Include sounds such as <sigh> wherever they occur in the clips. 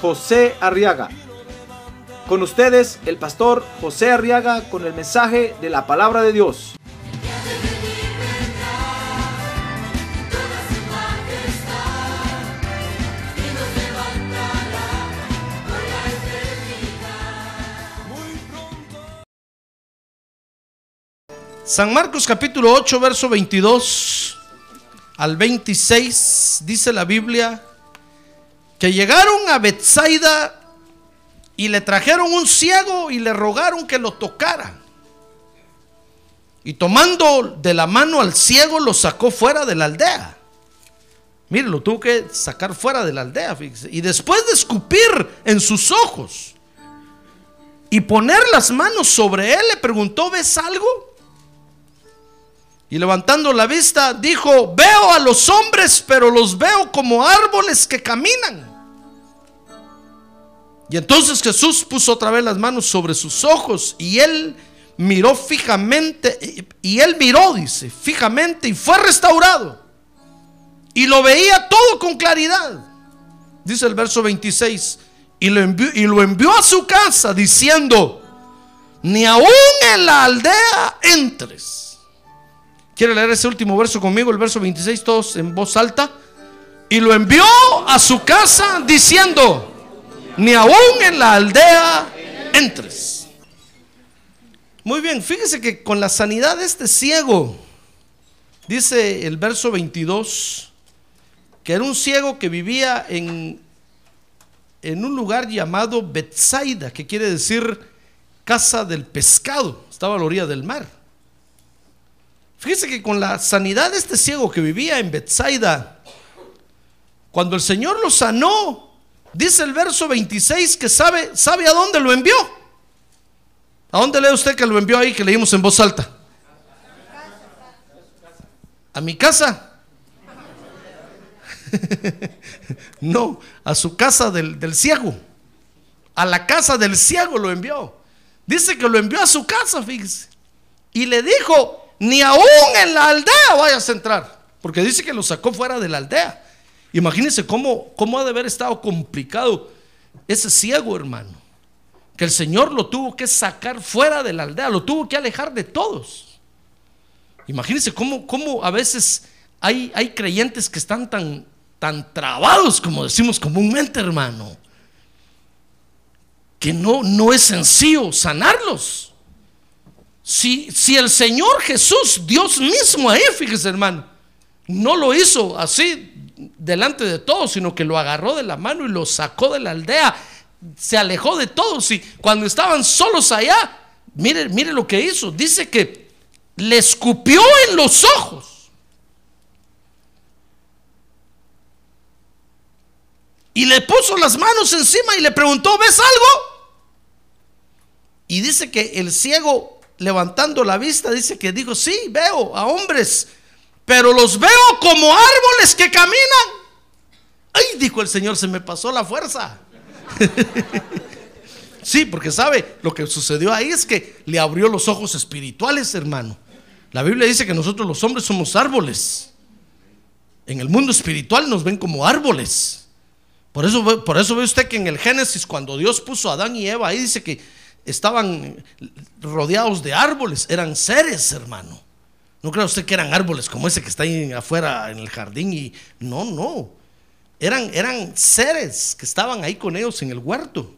José Arriaga. Con ustedes, el pastor José Arriaga con el mensaje de la palabra de Dios. San Marcos capítulo 8, verso 22 al 26, dice la Biblia, que llegaron a Bethsaida y le trajeron un ciego y le rogaron que lo tocara. Y tomando de la mano al ciego lo sacó fuera de la aldea. Mire, lo tuvo que sacar fuera de la aldea. Y después de escupir en sus ojos y poner las manos sobre él, le preguntó, ¿ves algo? Y levantando la vista, dijo, veo a los hombres, pero los veo como árboles que caminan. Y entonces Jesús puso otra vez las manos sobre sus ojos y él miró fijamente, y él miró, dice, fijamente y fue restaurado. Y lo veía todo con claridad. Dice el verso 26, y lo envió, y lo envió a su casa diciendo, ni aún en la aldea entres. ¿Quiere leer ese último verso conmigo? El verso 26, todos en voz alta. Y lo envió a su casa diciendo, ni aún en la aldea entres. Muy bien, fíjese que con la sanidad de este ciego, dice el verso 22, que era un ciego que vivía en, en un lugar llamado Betsaida, que quiere decir casa del pescado, estaba a la orilla del mar. Fíjese que con la sanidad de este ciego que vivía en Bethsaida, cuando el Señor lo sanó, dice el verso 26 que sabe, sabe a dónde lo envió. ¿A dónde lee usted que lo envió ahí que leímos en voz alta? A mi casa. <laughs> no, a su casa del, del ciego. A la casa del ciego lo envió. Dice que lo envió a su casa, fíjese. Y le dijo, ni aún en la aldea vayas a entrar. Porque dice que lo sacó fuera de la aldea. Imagínense cómo, cómo ha de haber estado complicado ese ciego, hermano. Que el Señor lo tuvo que sacar fuera de la aldea, lo tuvo que alejar de todos. Imagínense cómo, cómo a veces hay, hay creyentes que están tan, tan trabados, como decimos comúnmente, hermano, que no, no es sencillo sanarlos. Si, si el Señor Jesús, Dios mismo ahí, fíjese hermano, no lo hizo así delante de todos, sino que lo agarró de la mano y lo sacó de la aldea, se alejó de todos y cuando estaban solos allá, mire, mire lo que hizo, dice que le escupió en los ojos. Y le puso las manos encima y le preguntó, ¿ves algo? Y dice que el ciego levantando la vista, dice que dijo, sí, veo a hombres, pero los veo como árboles que caminan. Ay, dijo el Señor, se me pasó la fuerza. <laughs> sí, porque sabe, lo que sucedió ahí es que le abrió los ojos espirituales, hermano. La Biblia dice que nosotros los hombres somos árboles. En el mundo espiritual nos ven como árboles. Por eso, por eso ve usted que en el Génesis, cuando Dios puso a Adán y Eva, ahí dice que estaban rodeados de árboles, eran seres, hermano. No crea usted que eran árboles como ese que está ahí afuera en el jardín y no, no. Eran, eran seres que estaban ahí con ellos en el huerto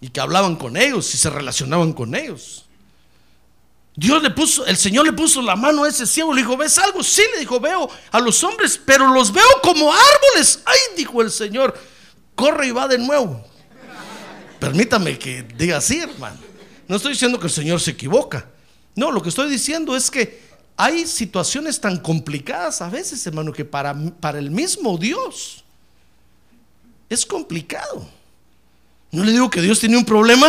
y que hablaban con ellos y se relacionaban con ellos. Dios le puso, el Señor le puso la mano a ese ciego, le dijo, ¿ves algo? Sí, le dijo, veo a los hombres, pero los veo como árboles. Ay, dijo el Señor, corre y va de nuevo. Permítame que diga así, hermano. No estoy diciendo que el Señor se equivoca. No, lo que estoy diciendo es que hay situaciones tan complicadas a veces, hermano, que para, para el mismo Dios es complicado. No le digo que Dios tiene un problema.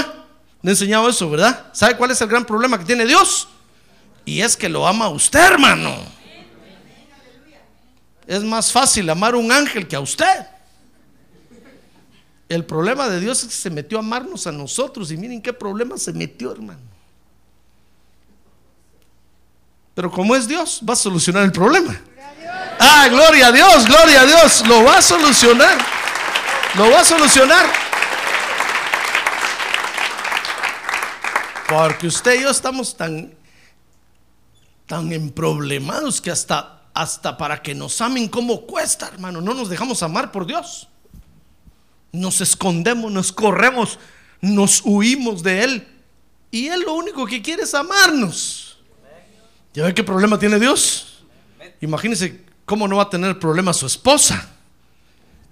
Le he enseñado eso, ¿verdad? ¿Sabe cuál es el gran problema que tiene Dios? Y es que lo ama a usted, hermano. Es más fácil amar a un ángel que a usted. El problema de Dios es que se metió a amarnos a nosotros. Y miren qué problema se metió, hermano. Pero como es Dios, va a solucionar el problema. Ah, gloria a Dios, gloria a Dios. Lo va a solucionar. Lo va a solucionar. Porque usted y yo estamos tan, tan emproblemados que hasta, hasta para que nos amen como cuesta, hermano. No nos dejamos amar por Dios. Nos escondemos, nos corremos, nos huimos de Él. Y Él lo único que quiere es amarnos. ¿Ya ve qué problema tiene Dios? Imagínese cómo no va a tener problema su esposa.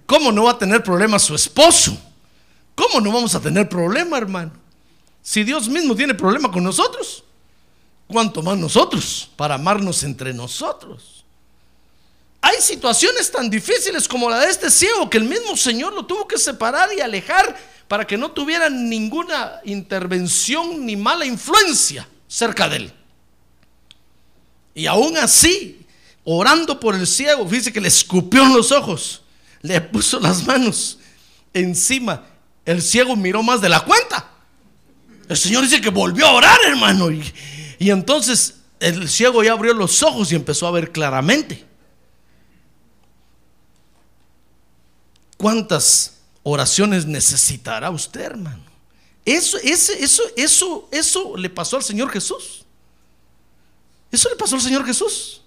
¿Cómo no va a tener problema su esposo? ¿Cómo no vamos a tener problema, hermano? Si Dios mismo tiene problema con nosotros, ¿cuánto más nosotros para amarnos entre nosotros? Hay situaciones tan difíciles como la de este ciego que el mismo Señor lo tuvo que separar y alejar para que no tuviera ninguna intervención ni mala influencia cerca de él. Y aún así, orando por el ciego, fíjese que le escupió en los ojos, le puso las manos encima. El ciego miró más de la cuenta. El Señor dice que volvió a orar, hermano. Y entonces el ciego ya abrió los ojos y empezó a ver claramente. ¿Cuántas oraciones necesitará usted, hermano? Eso, eso, eso, eso, eso le pasó al Señor Jesús. Eso le pasó al Señor Jesús,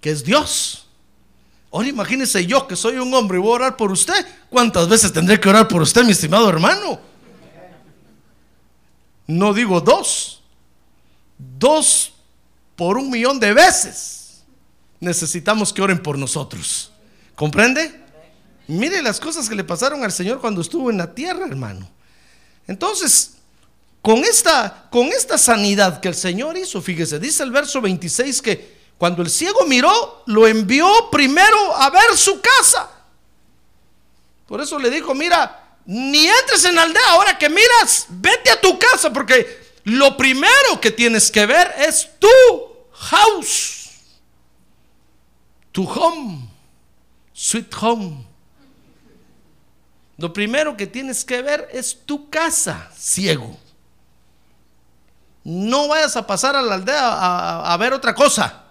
que es Dios. Ahora imagínese yo que soy un hombre y voy a orar por usted. ¿Cuántas veces tendré que orar por usted, mi estimado hermano? No digo dos. Dos por un millón de veces necesitamos que oren por nosotros. ¿Comprende? Mire las cosas que le pasaron al Señor cuando estuvo en la tierra, hermano. Entonces, con esta, con esta sanidad que el Señor hizo, fíjese, dice el verso 26 que cuando el ciego miró, lo envió primero a ver su casa. Por eso le dijo, mira, ni entres en la aldea ahora que miras, vete a tu casa, porque lo primero que tienes que ver es tu house, tu home, sweet home. Lo primero que tienes que ver es tu casa, ciego. No vayas a pasar a la aldea a, ver otra cosa,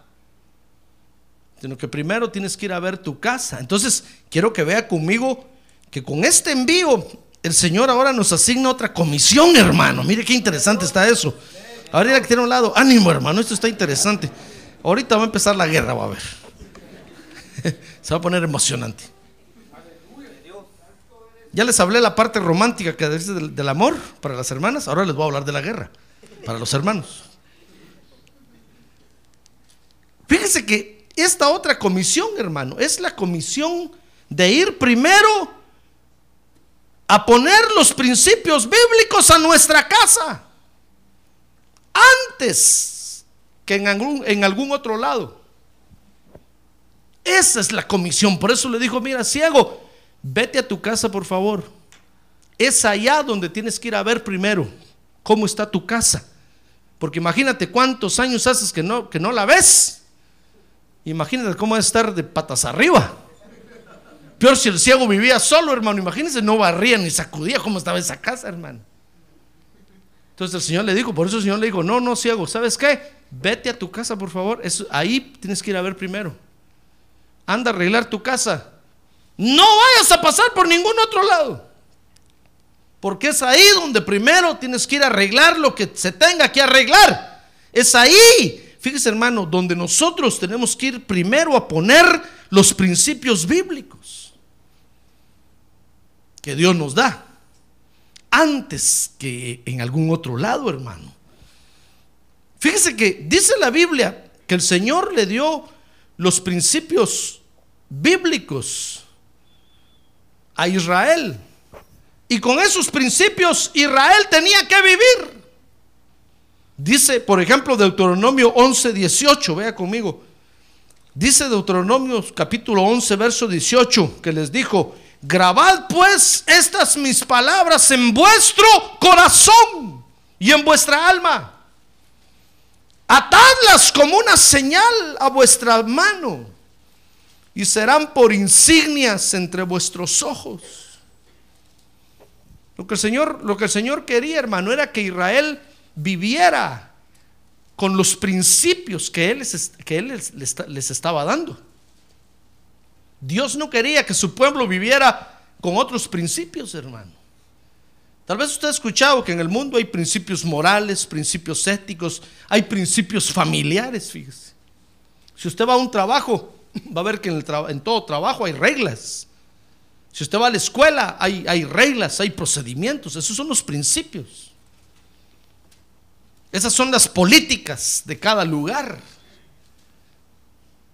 sino que primero tienes que ir a ver tu casa. Entonces, quiero que vea conmigo que con este envío el Señor ahora nos asigna otra comisión, hermano. Mire qué interesante está eso. Ahora que tiene un lado, ánimo, hermano, esto está interesante. Ahorita va a empezar la guerra, va a ver. <laughs> Se va a poner emocionante. Ya les hablé la parte romántica que dice del, amor para las hermanas, ahora les voy a hablar de la guerra para los hermanos. Fíjense que esta otra comisión, hermano, es la comisión de ir primero a poner los principios bíblicos a nuestra casa antes que en algún, en algún otro lado. Esa es la comisión. Por eso le dijo, mira, ciego, vete a tu casa, por favor. Es allá donde tienes que ir a ver primero cómo está tu casa. Porque imagínate cuántos años haces que no, que no la ves. Imagínate cómo va a estar de patas arriba. Peor si el ciego vivía solo, hermano. Imagínense, no barría ni sacudía cómo estaba esa casa, hermano. Entonces el Señor le dijo, por eso el Señor le dijo, no, no, ciego, ¿sabes qué? Vete a tu casa, por favor. Eso, ahí tienes que ir a ver primero. Anda a arreglar tu casa. No vayas a pasar por ningún otro lado. Porque es ahí donde primero tienes que ir a arreglar lo que se tenga que arreglar. Es ahí, fíjese hermano, donde nosotros tenemos que ir primero a poner los principios bíblicos que Dios nos da, antes que en algún otro lado, hermano. Fíjese que dice la Biblia que el Señor le dio los principios bíblicos a Israel. Y con esos principios Israel tenía que vivir. Dice, por ejemplo, Deuteronomio 11, 18, vea conmigo. Dice Deuteronomio capítulo 11, verso 18, que les dijo, grabad pues estas mis palabras en vuestro corazón y en vuestra alma. Atadlas como una señal a vuestra mano y serán por insignias entre vuestros ojos. Lo que el Señor, lo que el Señor quería, hermano, era que Israel viviera con los principios que Él les, que él les, les estaba dando. Dios no quería que su pueblo viviera con otros principios, hermano. Tal vez usted ha escuchado que en el mundo hay principios morales, principios éticos, hay principios familiares, fíjese. Si usted va a un trabajo, <laughs> va a ver que en, todo trabajo hay reglas. Si usted va a la escuela, hay, hay reglas, hay procedimientos. Esos son los principios. Esas son las políticas de cada lugar.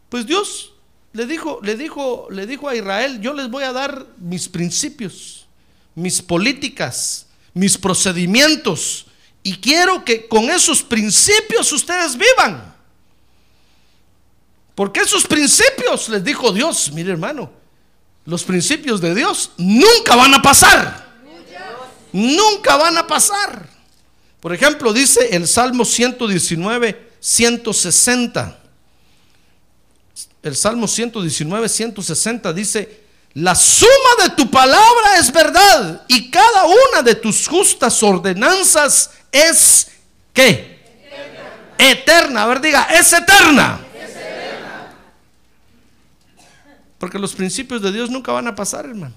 Pues Dios le dijo, le dijo, le dijo a Israel, yo les voy a dar mis principios, mis políticas, mis procedimientos. Y quiero que con esos principios ustedes vivan. Porque esos principios, les dijo Dios, mire hermano, los principios de Dios nunca van a pasar. Nunca van a pasar. Por ejemplo, dice el Salmo 119, 160. El Salmo 119, 160 dice, la suma de tu palabra es verdad y cada una de tus justas ordenanzas es ¿qué? Eterna. eterna. A ver, diga, es eterna. Porque los principios de Dios nunca van a pasar, hermano.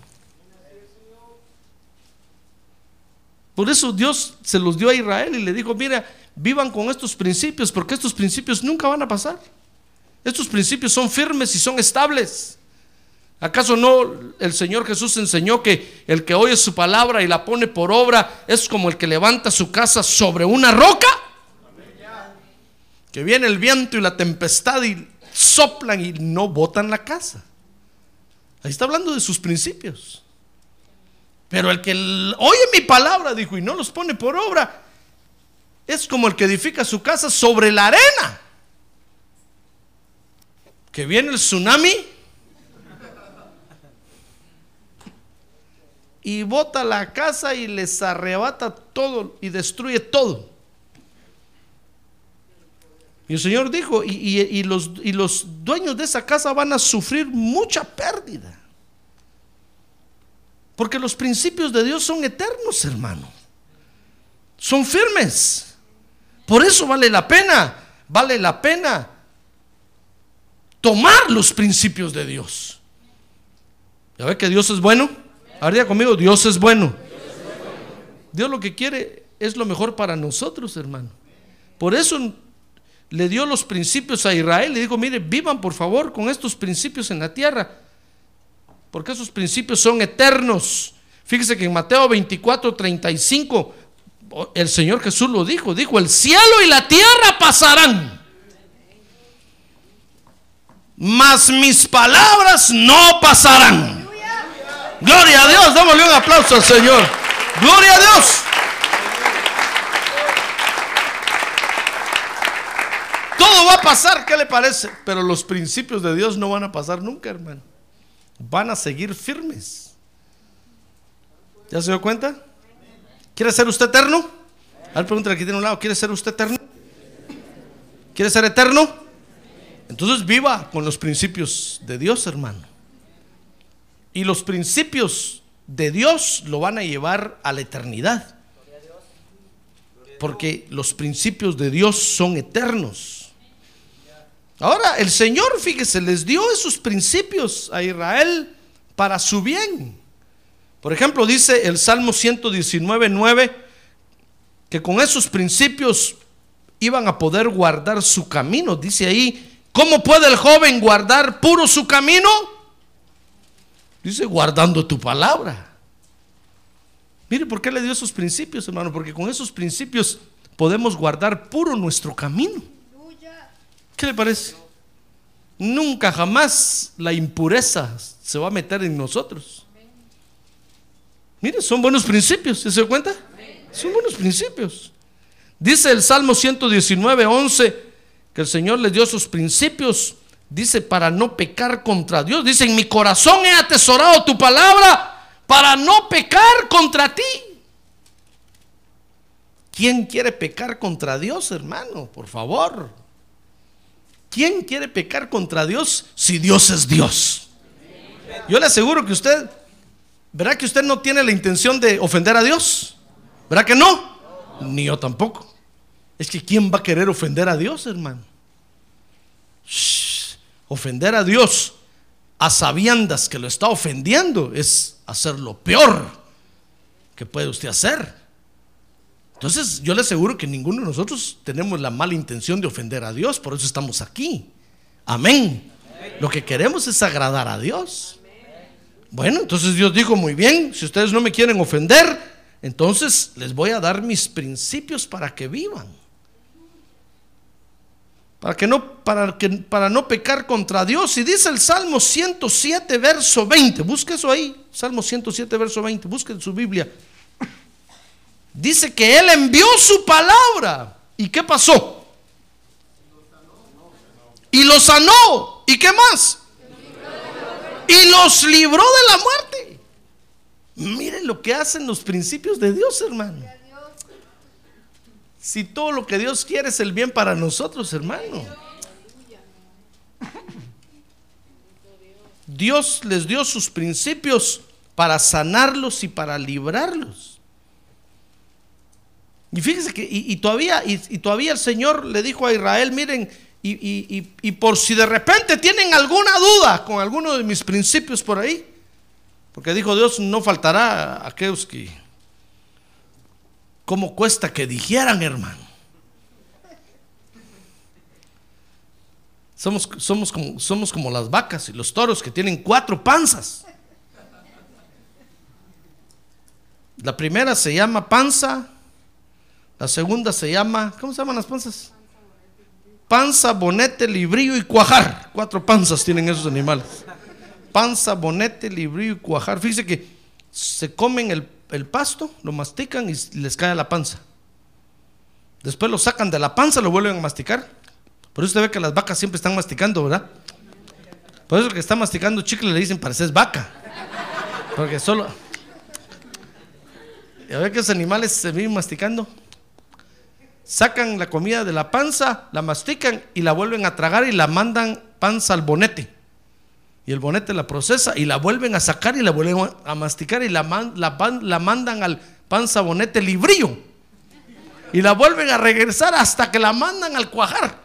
Por eso Dios se los dio a Israel y le dijo, mira, vivan con estos principios, porque estos principios nunca van a pasar. Estos principios son firmes y son estables. ¿Acaso no el Señor Jesús enseñó que el que oye su palabra y la pone por obra es como el que levanta su casa sobre una roca? Que viene el viento y la tempestad y soplan y no botan la casa. Ahí está hablando de sus principios. Pero el que oye mi palabra, dijo, y no los pone por obra, es como el que edifica su casa sobre la arena. Que viene el tsunami y bota la casa y les arrebata todo y destruye todo. Y el Señor dijo, y, los, y los dueños de esa casa van a sufrir mucha pérdida. Porque los principios de Dios son eternos, hermano. Son firmes. Por eso vale la pena, vale la pena tomar los principios de Dios. ¿Ya ve que Dios es bueno? Ahora conmigo, Dios es bueno. Dios lo que quiere es lo mejor para nosotros, hermano. Por eso le dio los principios a Israel. Le dijo, mire, vivan por favor con estos principios en la tierra. Porque esos principios son eternos. Fíjese que en Mateo 24, 35, el Señor Jesús lo dijo. Dijo, el cielo y la tierra pasarán. Mas mis palabras no pasarán. Gloria a Dios, démosle un aplauso al Señor. Gloria a Dios. Todo va a pasar, ¿qué le parece? Pero los principios de Dios no van a pasar nunca, hermano. Van a seguir firmes. ¿Ya se dio cuenta? ¿Quiere ser usted eterno? A ver, pregúntale aquí tiene un lado, ¿quiere ser usted eterno? ¿Quiere ser eterno? Entonces viva con los principios de Dios, hermano. Y los principios de Dios lo van a llevar a la eternidad. Porque los principios de Dios son eternos. Ahora, el Señor, fíjese, les dio esos principios a Israel para su bien. Por ejemplo, dice el Salmo 119, 9, que con esos principios iban a poder guardar su camino. Dice ahí, ¿cómo puede el joven guardar puro su camino? Dice, guardando tu palabra. Mire, ¿por qué le dio esos principios, hermano? Porque con esos principios podemos guardar puro nuestro camino. ¿Qué le parece? Nunca jamás la impureza se va a meter en nosotros. Mire, son buenos principios, ¿se da cuenta? Son buenos principios. Dice el Salmo 119, 11, que el Señor le dio sus principios Dice, para no pecar contra Dios. Dice, en mi corazón he atesorado tu palabra para no pecar contra ti. ¿Quién quiere pecar contra Dios, hermano? Por favor. ¿Quién quiere pecar contra Dios si Dios es Dios? Yo le aseguro que usted, ¿verdad que usted no tiene la intención de ofender a Dios? ¿Verdad que no? Ni yo tampoco. Es que ¿quién va a querer ofender a Dios, hermano? Ofender a Dios a sabiendas que lo está ofendiendo es hacer lo peor que puede usted hacer. Entonces yo le aseguro que ninguno de nosotros tenemos la mala intención de ofender a Dios, por eso estamos aquí. Amén. Lo que queremos es agradar a Dios. Bueno, entonces Dios dijo, muy bien, si ustedes no me quieren ofender, entonces les voy a dar mis principios para que vivan. Para, que no, para, que, para no pecar contra Dios. Y dice el Salmo 107, verso 20. Busque eso ahí. Salmo 107, verso 20. Busque en su Biblia. Dice que Él envió su palabra. ¿Y qué pasó? Y los sanó. ¿Y qué más? Y los libró de la muerte. Miren lo que hacen los principios de Dios, hermano. Si todo lo que Dios quiere es el bien para nosotros, hermano. Dios les dio sus principios para sanarlos y para librarlos. Y fíjense que, y, todavía, y, todavía el Señor le dijo a Israel, miren, y, y, por si de repente tienen alguna duda con alguno de mis principios por ahí, porque dijo Dios, no faltará a aquellos que ¿Cómo cuesta que dijeran, hermano? Somos, somos, como, somos como las vacas y los toros que tienen cuatro panzas. La primera se llama panza, la segunda se llama, ¿cómo se llaman las panzas? Panza, bonete, librillo y cuajar. Cuatro panzas tienen esos animales. Panza, bonete, librillo y cuajar. Fíjese que se comen el el pasto, lo mastican y les cae la panza. Después lo sacan de la panza, lo vuelven a masticar. Por eso usted ve que las vacas siempre están masticando, ¿verdad? Por eso que está masticando chicle le dicen pareces vaca. Porque solo. Y a ver que esos animales se vienen masticando. Sacan la comida de la panza, la mastican y la vuelven a tragar y la mandan panza al bonete y el bonete la procesa y la vuelven a sacar y la vuelven a masticar y la, la, mandan al panza bonete librío y la vuelven a regresar hasta que la mandan al cuajar.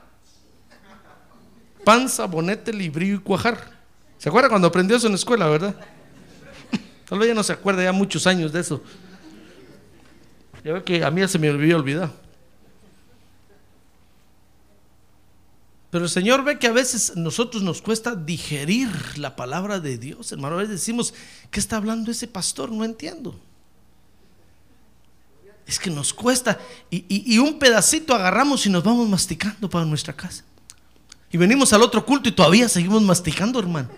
Panza, bonete, librío y cuajar. ¿Se acuerda cuando aprendió eso en la escuela, verdad? <laughs> Tal vez ya no se acuerda, ya muchos años de eso. Ya ve que a mí se me olvidó olvidar. Pero el Señor ve que a veces nosotros nos cuesta digerir la palabra de Dios, hermano. A veces decimos, ¿qué está hablando ese pastor? No entiendo. Es que nos cuesta. Y, un pedacito agarramos y nos vamos masticando para nuestra casa. Y venimos al otro culto y todavía seguimos masticando, hermano.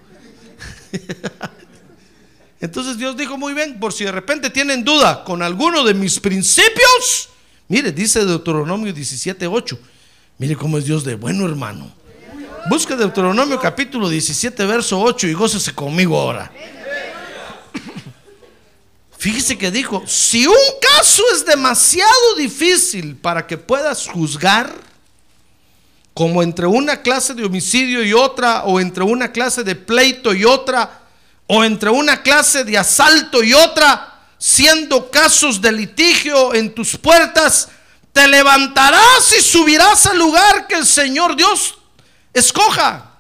<laughs> Entonces Dios dijo muy bien, por si de repente tienen duda con alguno de mis principios, mire, dice Deuteronomio 17.8 Mire cómo es Dios de bueno, hermano. Busque Deuteronomio capítulo 17, verso 8 y gócese conmigo ahora. Fíjese que dijo, si un caso es demasiado difícil para que puedas juzgar, como entre una clase de homicidio y otra, o entre una clase de pleito y otra, o entre una clase de asalto y otra, siendo casos de litigio en tus puertas, te levantarás y subirás al lugar que el Señor Dios escoja.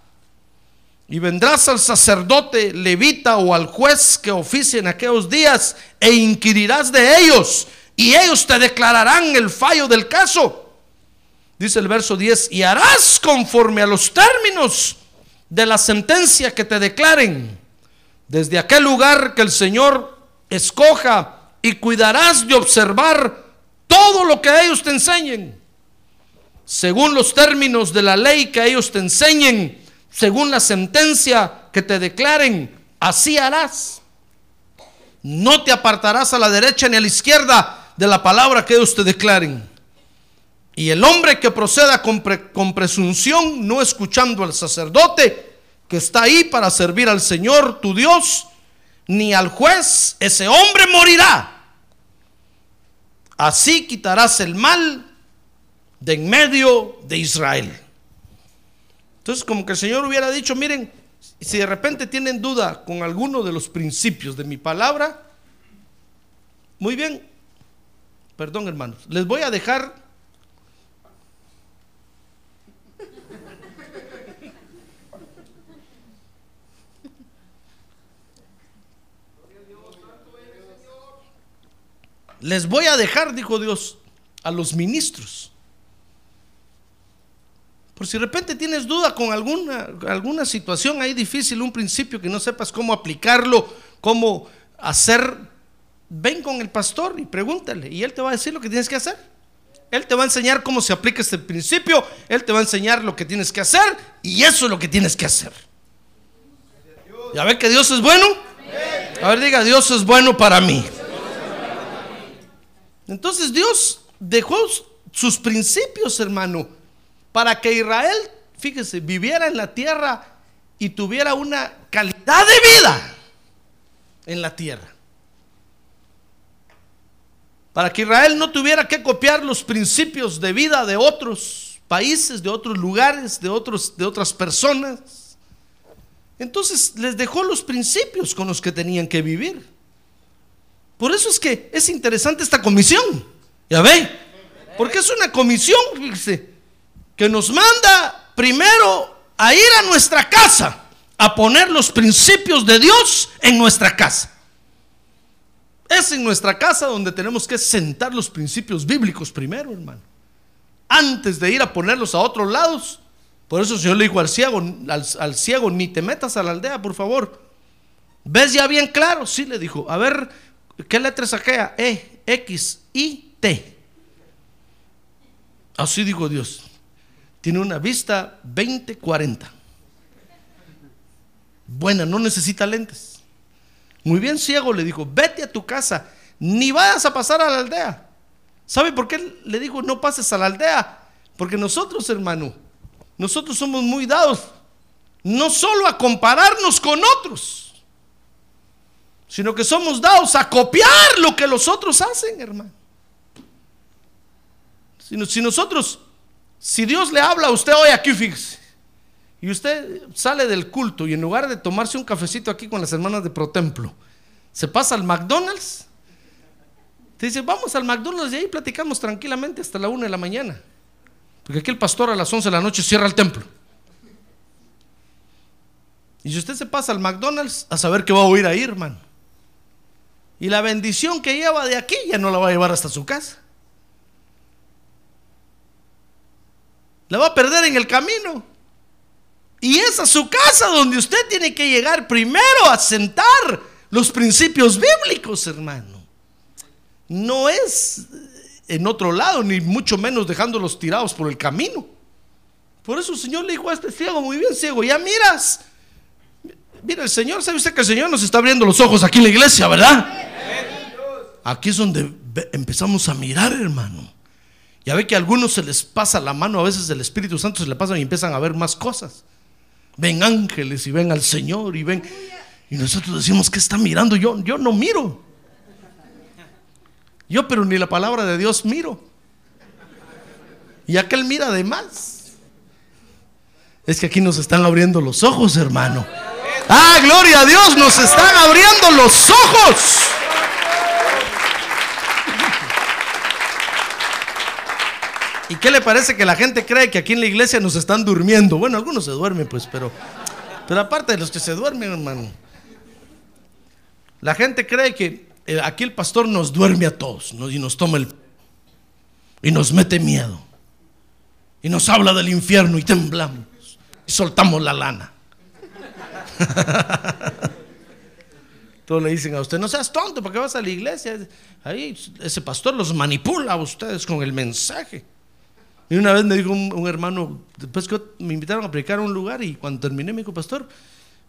Y vendrás al sacerdote levita o al juez que oficie en aquellos días e inquirirás de ellos y ellos te declararán el fallo del caso. Dice el verso 10, y harás conforme a los términos de la sentencia que te declaren desde aquel lugar que el Señor escoja y cuidarás de observar todo lo que ellos te enseñen, según los términos de la ley que ellos te enseñen, según la sentencia que te declaren, así harás. No te apartarás a la derecha ni a la izquierda de la palabra que ellos te declaren. Y el hombre que proceda con, con presunción, no escuchando al sacerdote, que está ahí para servir al Señor tu Dios, ni al juez, ese hombre morirá. Así quitarás el mal de en medio de Israel. Entonces, como que el Señor hubiera dicho, miren, si de repente tienen duda con alguno de los principios de mi palabra, muy bien, perdón hermanos, les voy a dejar Les voy a dejar, dijo Dios, a los ministros. Por si de repente tienes duda con alguna, alguna situación ahí difícil, un principio que no sepas cómo aplicarlo, cómo hacer, ven con el pastor y pregúntale y él te va a decir lo que tienes que hacer. Él te va a enseñar cómo se aplica este principio, él te va a enseñar lo que tienes que hacer y eso es lo que tienes que hacer. ¿Ya ve que Dios es bueno? A ver, diga, Dios es bueno para mí. Entonces Dios dejó sus principios, hermano, para que Israel, fíjese, viviera en la tierra y tuviera una calidad de vida en la tierra. Para que Israel no tuviera que copiar los principios de vida de otros países, de otros lugares, de, otros, de otras personas. Entonces les dejó los principios con los que tenían que vivir. Por eso es que es interesante esta comisión. ¿Ya ve? Porque es una comisión, fíjese, que nos manda primero a ir a nuestra casa a poner los principios de Dios en nuestra casa. Es en nuestra casa donde tenemos que sentar los principios bíblicos primero, hermano. Antes de ir a ponerlos a otros lados. Por eso el Señor le dijo al ciego, al, al ciego, ni te metas a la aldea, por favor. ¿Ves ya bien claro? Sí, le dijo. A ver, ¿Qué letra saquea? E, X, I, T. Así dijo Dios. Tiene una vista 20-40. Buena, no necesita lentes. Muy bien, ciego, le dijo, vete a tu casa, ni vayas a pasar a la aldea. ¿Sabe por qué le dijo, no pases a la aldea? Porque nosotros, hermano, nosotros somos muy dados, no solo a compararnos con otros, sino que somos dados a copiar lo que los otros hacen, hermano. Si, nosotros, si Dios le habla a usted hoy aquí, fíjese, y usted sale del culto y en lugar de tomarse un cafecito aquí con las hermanas de Protemplo, se pasa al McDonald's, te dice, vamos al McDonald's y ahí platicamos tranquilamente hasta la una de la mañana. Porque aquí el pastor a las 11 de la noche cierra el templo. Y si usted se pasa al McDonald's, a saber qué va a oír ahí, hermano. Y la bendición que lleva de aquí ya no la va a llevar hasta su casa. La va a perder en el camino. Y es a su casa donde usted tiene que llegar primero a sentar los principios bíblicos, hermano. No es en otro lado, ni mucho menos dejándolos tirados por el camino. Por eso el Señor le dijo a este ciego, muy bien ciego, ya miras, Mira, el Señor, ¿sabe usted que el Señor nos está abriendo los ojos aquí en la iglesia, verdad? Aquí es donde empezamos a mirar, hermano. Ya ve que a algunos se les pasa la mano, a veces el Espíritu Santo se le pasa y empiezan a ver más cosas. Ven ángeles y ven al Señor y ven. Y nosotros decimos, ¿qué está mirando? Yo, yo no miro. Yo, pero ni la palabra de Dios miro. Y aquel mira de más. Es que aquí nos están abriendo los ojos, hermano. Ah, gloria a Dios, nos están abriendo los ojos. ¿Y qué le parece que la gente cree que aquí en la iglesia nos están durmiendo? Bueno, algunos se duermen, pues, pero, pero aparte de los que se duermen, hermano, la gente cree que eh, aquí el pastor nos duerme a todos y nos toma el y nos mete miedo y nos habla del infierno y temblamos y soltamos la lana. <laughs> Todos le dicen a usted, no seas tonto, ¿para qué vas a la iglesia? Ahí ese pastor los manipula a ustedes con el mensaje. Y una vez me dijo un, hermano, después que me invitaron a predicar a un lugar y cuando terminé me dijo, pastor,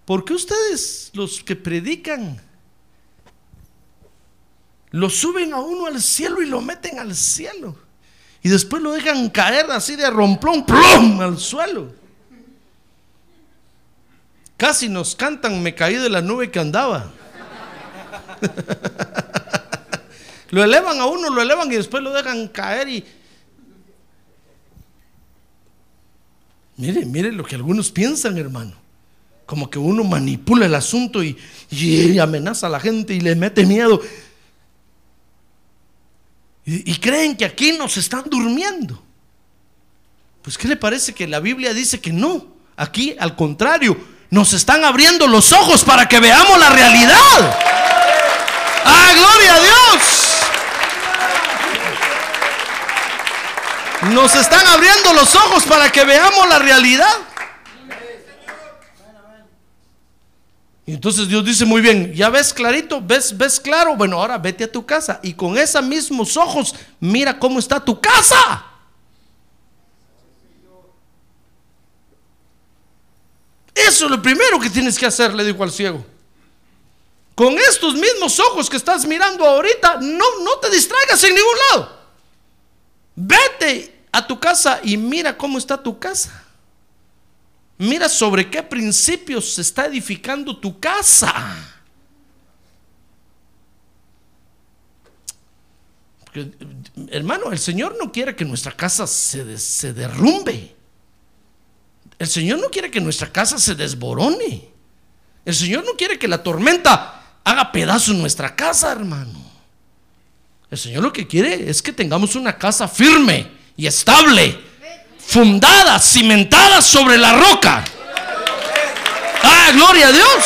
¿por qué ustedes los que predican lo suben a uno al cielo y lo meten al cielo? Y después lo dejan caer así de romplón, plum, al suelo. Casi nos cantan, me caí de la nube que andaba. <laughs> lo elevan a uno, lo elevan y después lo dejan caer y... Mire, mire lo que algunos piensan, hermano. Como que uno manipula el asunto y, amenaza a la gente y le mete miedo. Y, y creen que aquí nos están durmiendo. Pues ¿qué le parece que la Biblia dice que no? Aquí, al contrario, nos están abriendo los ojos para que veamos la realidad. ¡Ah, gloria a Dios! Nos están abriendo los ojos para que veamos la realidad. Y entonces Dios dice muy bien, ya ves clarito, ves, ves claro, bueno, ahora vete a tu casa y con esos mismos ojos mira cómo está tu casa. Eso es lo primero que tienes que hacer, le dijo al ciego. Con estos mismos ojos que estás mirando ahorita, no, no te distraigas en ningún lado. Vete a tu casa y mira cómo está tu casa. Mira sobre qué principios se está edificando tu casa. Porque, hermano, el Señor no quiere que nuestra casa se, se derrumbe. El Señor no quiere que nuestra casa se desborone. El Señor no quiere que la tormenta haga pedazo en nuestra casa, hermano. El Señor lo que quiere es que tengamos una casa firme y estable, fundada, cimentada sobre la roca. Ah, gloria a Dios.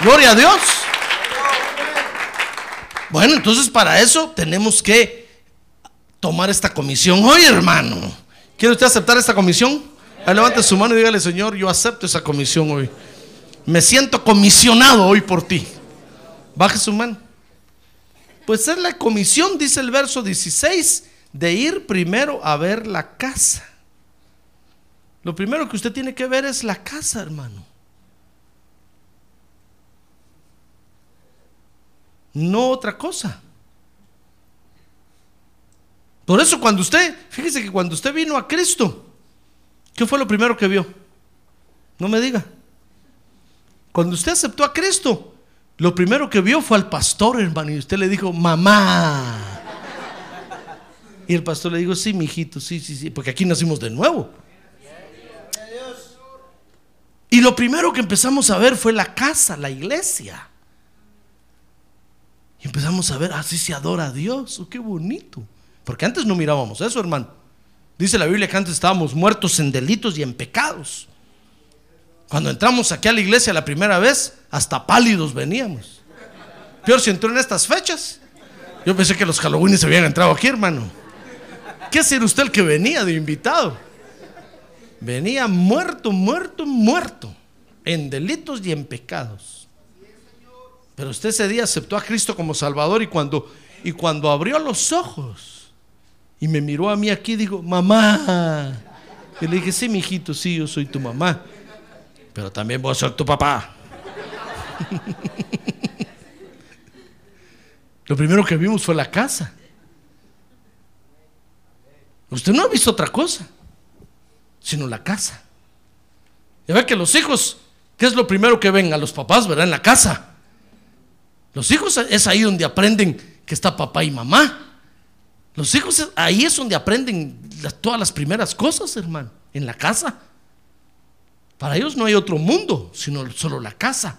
Gloria a Dios. Bueno, entonces para eso tenemos que tomar esta comisión hoy, hermano. ¿Quiere usted aceptar esta comisión? levante su mano y dígale, Señor, yo acepto esa comisión hoy. Me siento comisionado hoy por ti. Baje su mano. Pues es la comisión, dice el verso 16, de ir primero a ver la casa. Lo primero que usted tiene que ver es la casa, hermano. No otra cosa. Por eso cuando usted, fíjese que cuando usted vino a Cristo, ¿qué fue lo primero que vio? No me diga. Cuando usted aceptó a Cristo, lo primero que vio fue al pastor, hermano, y usted le dijo, mamá. Y el pastor le dijo, sí, mi hijito, sí, sí, sí, porque aquí nacimos de nuevo. Y lo primero que empezamos a ver fue la casa, la iglesia. Y empezamos a ver, así se adora a Dios, oh, qué bonito. Porque antes no mirábamos eso, hermano. Dice la Biblia que antes estábamos muertos en delitos y en pecados. Cuando entramos aquí a la iglesia la primera vez, hasta pálidos veníamos. Peor si entró en estas fechas. Yo pensé que los Halloween se habían entrado aquí, hermano. ¿Qué ser usted el que venía de invitado? Venía muerto, muerto, muerto. En delitos y en pecados. Pero usted ese día aceptó a Cristo como Salvador y cuando, y cuando abrió los ojos y me miró a mí aquí y dijo, mamá. Y le dije, sí, mi hijito, sí, yo soy tu mamá. Pero también voy a ser tu papá. <laughs> Lo primero que vimos fue la casa. Usted no ha visto otra cosa, sino la casa. Ya ve que los hijos, ¿qué es lo primero que ven a los papás, verdad? En la casa. Los hijos es ahí donde aprenden que está papá y mamá. Los hijos, ahí es donde aprenden todas las primeras cosas, hermano, en la casa. Para ellos no hay otro mundo, sino solo la casa.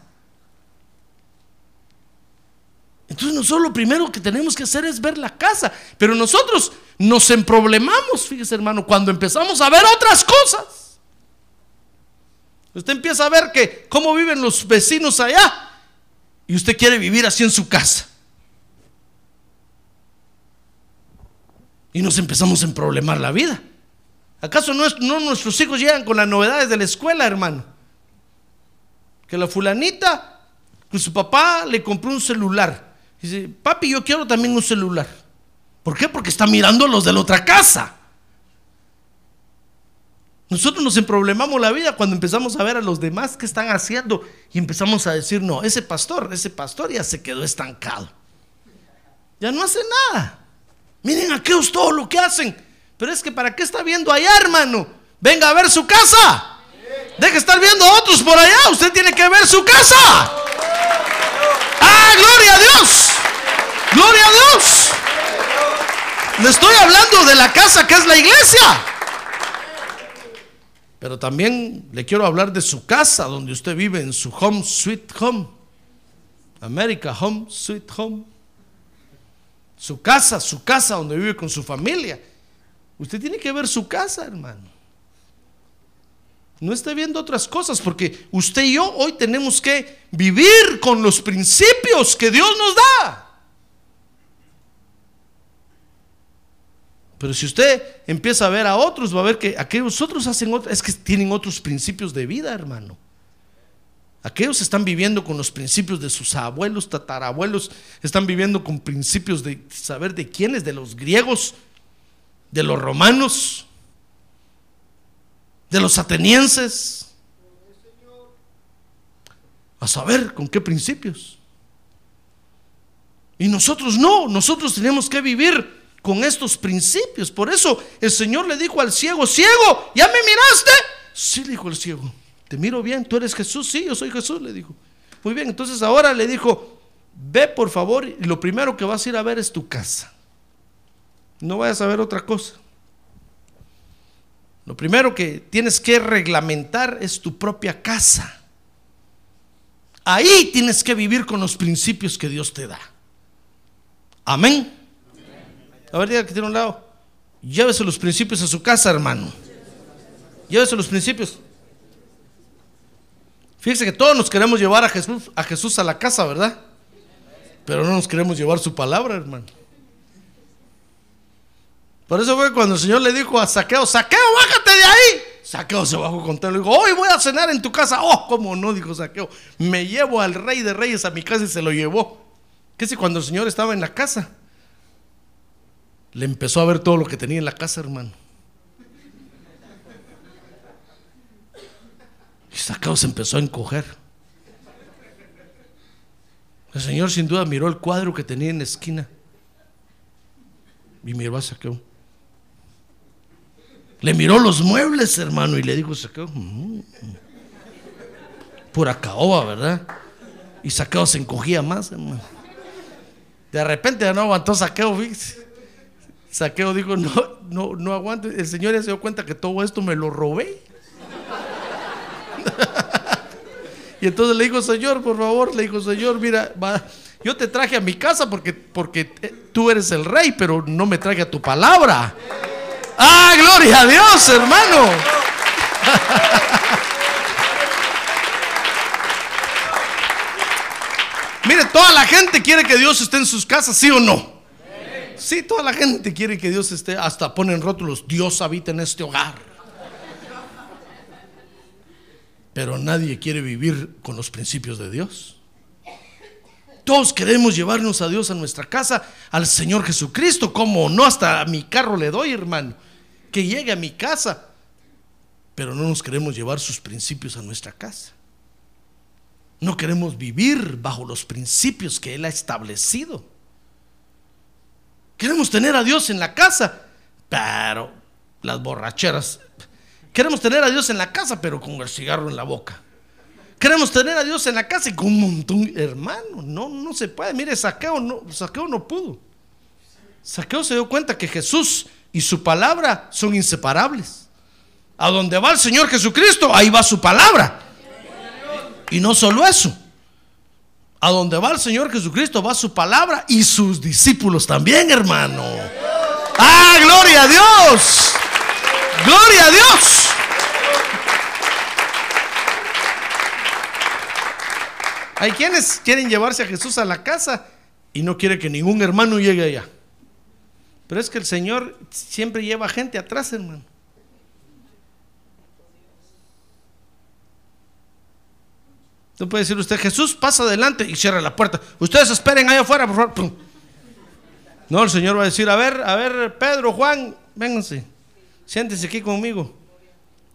Entonces nosotros lo primero que tenemos que hacer es ver la casa. Pero nosotros nos emproblemamos, fíjese hermano, cuando empezamos a ver otras cosas. Usted empieza a ver que cómo viven los vecinos allá y usted quiere vivir así en su casa. Y nos empezamos a emproblemar la vida. ¿Acaso no, nuestros hijos llegan con las novedades de la escuela, hermano? Que la fulanita, que su papá le compró un celular. Dice, papi, yo quiero también un celular. ¿Por qué? Porque está mirando los de la otra casa. Nosotros nos emproblemamos la vida cuando empezamos a ver a los demás que están haciendo y empezamos a decir, no, ese pastor, ese pastor ya se quedó estancado. Ya no hace nada. Miren aquellos todo lo que hacen. Pero es que ¿para qué está viendo allá, hermano? Venga a ver su casa. Deje estar viendo a otros por allá. Usted tiene que ver su casa. ¡Ah, gloria a Dios! ¡Gloria a Dios! Le estoy hablando de la casa que es la iglesia. Pero también le quiero hablar de su casa donde usted vive, en su home, sweet home. America, home, sweet home. Su casa, su casa donde vive con su familia. Usted tiene que ver su casa, hermano. No esté viendo otras cosas, porque usted y yo hoy tenemos que vivir con los principios que Dios nos da. Pero si usted empieza a ver a otros, va a ver que aquellos otros hacen otros, es que tienen otros principios de vida, hermano. Aquellos están viviendo con los principios de sus abuelos, tatarabuelos, están viviendo con principios de saber de quiénes, de los griegos, de los romanos, de los atenienses. A saber con qué principios. Y nosotros no, nosotros tenemos que vivir con estos principios. Por eso el Señor le dijo al ciego, ciego, ¿ya me miraste? Sí, dijo el ciego, te miro bien, tú eres Jesús, sí, yo soy Jesús, le dijo. Muy bien, entonces ahora le dijo, ve por favor y lo primero que vas a ir a ver es tu casa. No vayas a ver otra cosa. Lo primero que tienes que reglamentar es tu propia casa. Ahí tienes que vivir con los principios que Dios te da. Amén. A ver, diga que tiene un lado. Llévese los principios a su casa, hermano. Llévese los principios. Fíjese que todos nos queremos llevar a Jesús, a Jesús a la casa, ¿verdad? Pero no nos queremos llevar su palabra, hermano. Por eso fue cuando el Señor le dijo a Saqueo, Saqueo, bájate de ahí. Saqueo se bajó con todo. Le dijo, hoy voy a cenar en tu casa. Oh, cómo no, dijo Saqueo. Me llevo al rey de reyes a mi casa y se lo llevó. ¿Qué si cuando el Señor estaba en la casa? Le empezó a ver todo lo que tenía en la casa, hermano. Y Saqueo se empezó a encoger. El Señor sin duda miró el cuadro que tenía en la esquina. Y miró a Saqueo. Le miró los muebles, hermano, y le dijo, Saqueo, mm, pura caoba, ¿verdad? Y Saqueo se encogía más, hermano. De repente ya no aguantó Saqueo. Saqueo dijo, no, no, no aguante. El Señor ya se dio cuenta que todo esto me lo robé. Y entonces le dijo, Señor, por favor, le dijo, Señor, mira, yo te traje a mi casa porque, porque tú eres el rey, pero no me traje a tu palabra. Ah, gloria a Dios, hermano. <laughs> Mire, toda la gente quiere que Dios esté en sus casas, ¿sí o no? Sí, toda la gente quiere que Dios esté, hasta ponen rótulos, Dios habita en este hogar. Pero nadie quiere vivir con los principios de Dios. Todos queremos llevarnos a Dios a nuestra casa, al Señor Jesucristo, como no hasta a mi carro le doy, hermano, que llegue a mi casa. Pero no nos queremos llevar sus principios a nuestra casa. No queremos vivir bajo los principios que Él ha establecido. Queremos tener a Dios en la casa, pero las borracheras. Queremos tener a Dios en la casa, pero con el cigarro en la boca. Queremos tener a Dios en la casa y con un montón, hermano, no, no se puede. Mire, Saqueo no, Saqueo no pudo. Saqueo se dio cuenta que Jesús y su palabra son inseparables. A donde va el Señor Jesucristo, ahí va su palabra. Y no solo eso, a donde va el Señor Jesucristo va su palabra y sus discípulos también, hermano. Ah, gloria a Dios. Gloria a Dios. Hay quienes quieren llevarse a Jesús a la casa y no quiere que ningún hermano llegue allá. Pero es que el Señor siempre lleva gente atrás, hermano. No puede decir usted, Jesús pasa adelante y cierra la puerta. Ustedes esperen allá afuera, por favor. No, el Señor va a decir, a ver, a ver, Pedro, Juan, vénganse, siéntense aquí conmigo.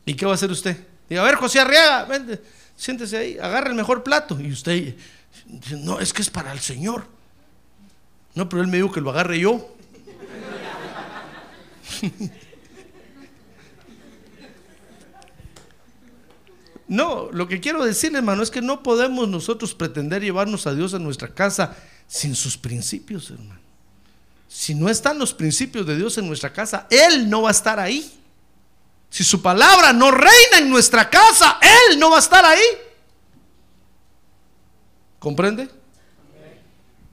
¿Y qué va a hacer usted? Diga, a ver, José Arriaga, vente, siéntese ahí, agarra el mejor plato. Y usted, no, es que es para el Señor. No, pero él me dijo que lo agarre yo. <laughs> No, lo que quiero decirle, hermano, es que no podemos nosotros pretender llevarnos a Dios a nuestra casa sin sus principios, hermano. Si no están los principios de Dios en nuestra casa, Él no va a estar ahí. Si su palabra no reina en nuestra casa, Él no va a estar ahí. ¿Comprende?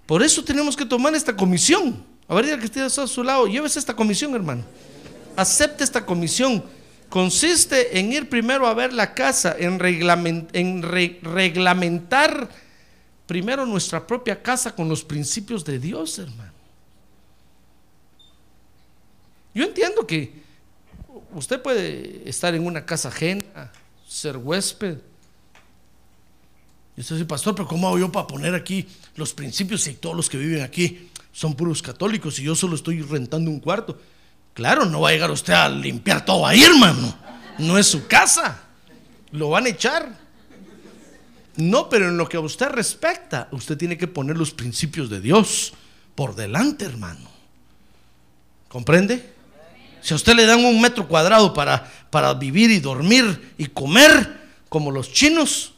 Por eso tenemos que tomar esta comisión. A ver, que esté a su lado, llévese esta comisión, hermano. Acepte esta comisión. Consiste en ir primero a ver la casa, en reglamentar primero nuestra propia casa con los principios de Dios, hermano. Yo entiendo que usted puede estar en una casa ajena, ser huésped. Y usted dice, pastor, pero ¿cómo hago yo para poner aquí los principios si todos los que viven aquí son puros católicos y yo solo estoy rentando un cuarto? Claro, no va a llegar usted a limpiar todo ahí, hermano. No es su casa. Lo van a echar. No, pero en lo que a usted respecta, usted tiene que poner los principios de Dios por delante, hermano. ¿Comprende? Si a usted le dan un metro cuadrado para, para vivir y dormir y comer, como los chinos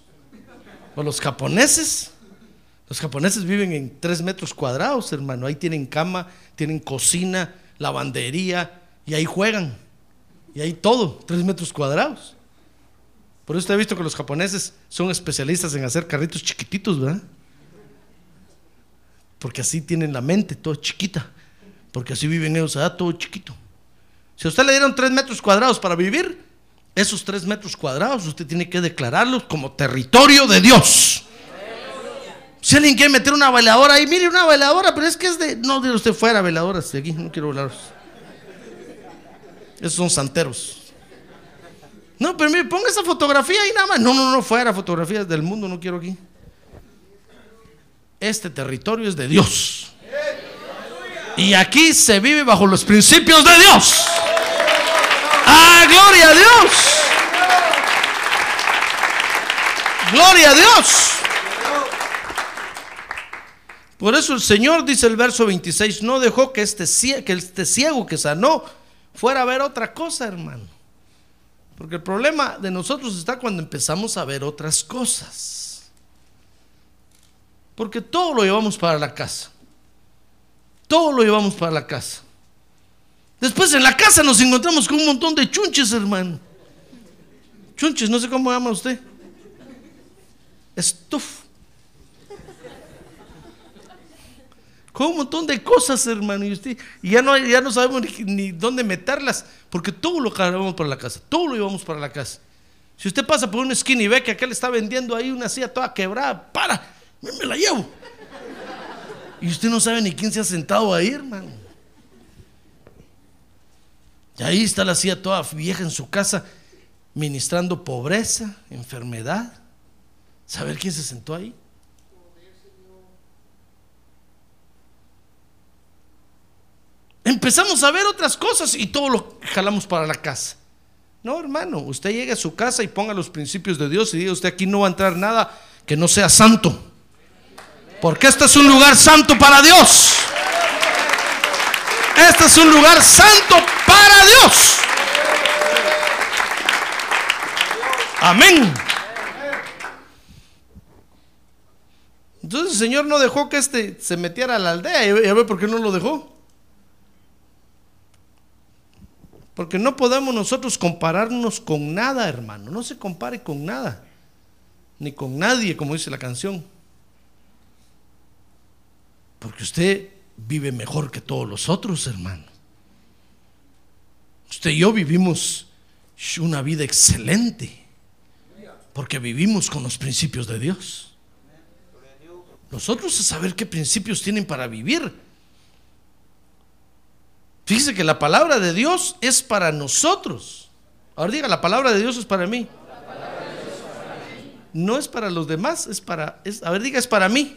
o los japoneses, los japoneses viven en tres metros cuadrados, hermano. Ahí tienen cama, tienen cocina, lavandería y ahí juegan. Y ahí todo, tres metros cuadrados. Por eso usted ha visto que los japoneses son especialistas en hacer carritos chiquititos, ¿verdad? Porque así tienen la mente, todo chiquita. Porque así viven ellos, ¿verdad? todo chiquito. Si a usted le dieron tres metros cuadrados para vivir, esos tres metros cuadrados usted tiene que declararlos como territorio de Dios. Si alguien quiere meter una veladora ahí, mire una veladora, pero es que es de. No, de usted fuera veladoras de aquí, no quiero veladoras. Esos son santeros. No, pero mire, ponga esa fotografía ahí nada más. No, no, no, fuera fotografías del mundo, no quiero aquí. Este territorio es de Dios. Y aquí se vive bajo los principios de Dios. ¡Ah, gloria a Dios! ¡Gloria a Dios! Por eso el Señor, dice el verso 26, no dejó que este, que este ciego que sanó fuera a ver otra cosa, hermano. Porque el problema de nosotros está cuando empezamos a ver otras cosas. Porque todo lo llevamos para la casa. Todo lo llevamos para la casa. Después en la casa nos encontramos con un montón de chunches, hermano. Chunches, no sé cómo llama usted. Estuf. con un montón de cosas, hermano. Y, usted, y ya, no, ya no sabemos ni, dónde meterlas, porque todo lo cargamos para la casa, todo lo llevamos para la casa. Si usted pasa por un skinny y ve que aquel está vendiendo ahí una silla toda quebrada, para, me la llevo. Y usted no sabe ni quién se ha sentado ahí, hermano. Y ahí está la silla toda vieja en su casa, ministrando pobreza, enfermedad. ¿Saber quién se sentó ahí? empezamos a ver otras cosas y todo lo jalamos para la casa. No, hermano, usted llega a su casa y ponga los principios de Dios y diga usted aquí no va a entrar nada que no sea santo. Porque este es un lugar santo para Dios. Este es un lugar santo para Dios. Amén. Entonces el Señor no dejó que este se metiera a la aldea. ¿Y a ver por qué no lo dejó? Porque no podemos nosotros compararnos con nada, hermano. No se compare con nada. Ni con nadie, como dice la canción. Porque usted vive mejor que todos los otros, hermano. Usted y yo vivimos una vida excelente. Porque vivimos con los principios de Dios. Nosotros a saber qué principios tienen para vivir Fíjese que la palabra de Dios es para nosotros. Ahora diga, la palabra de Dios es para mí. No es para los demás, es para... a ver, diga, es para mí.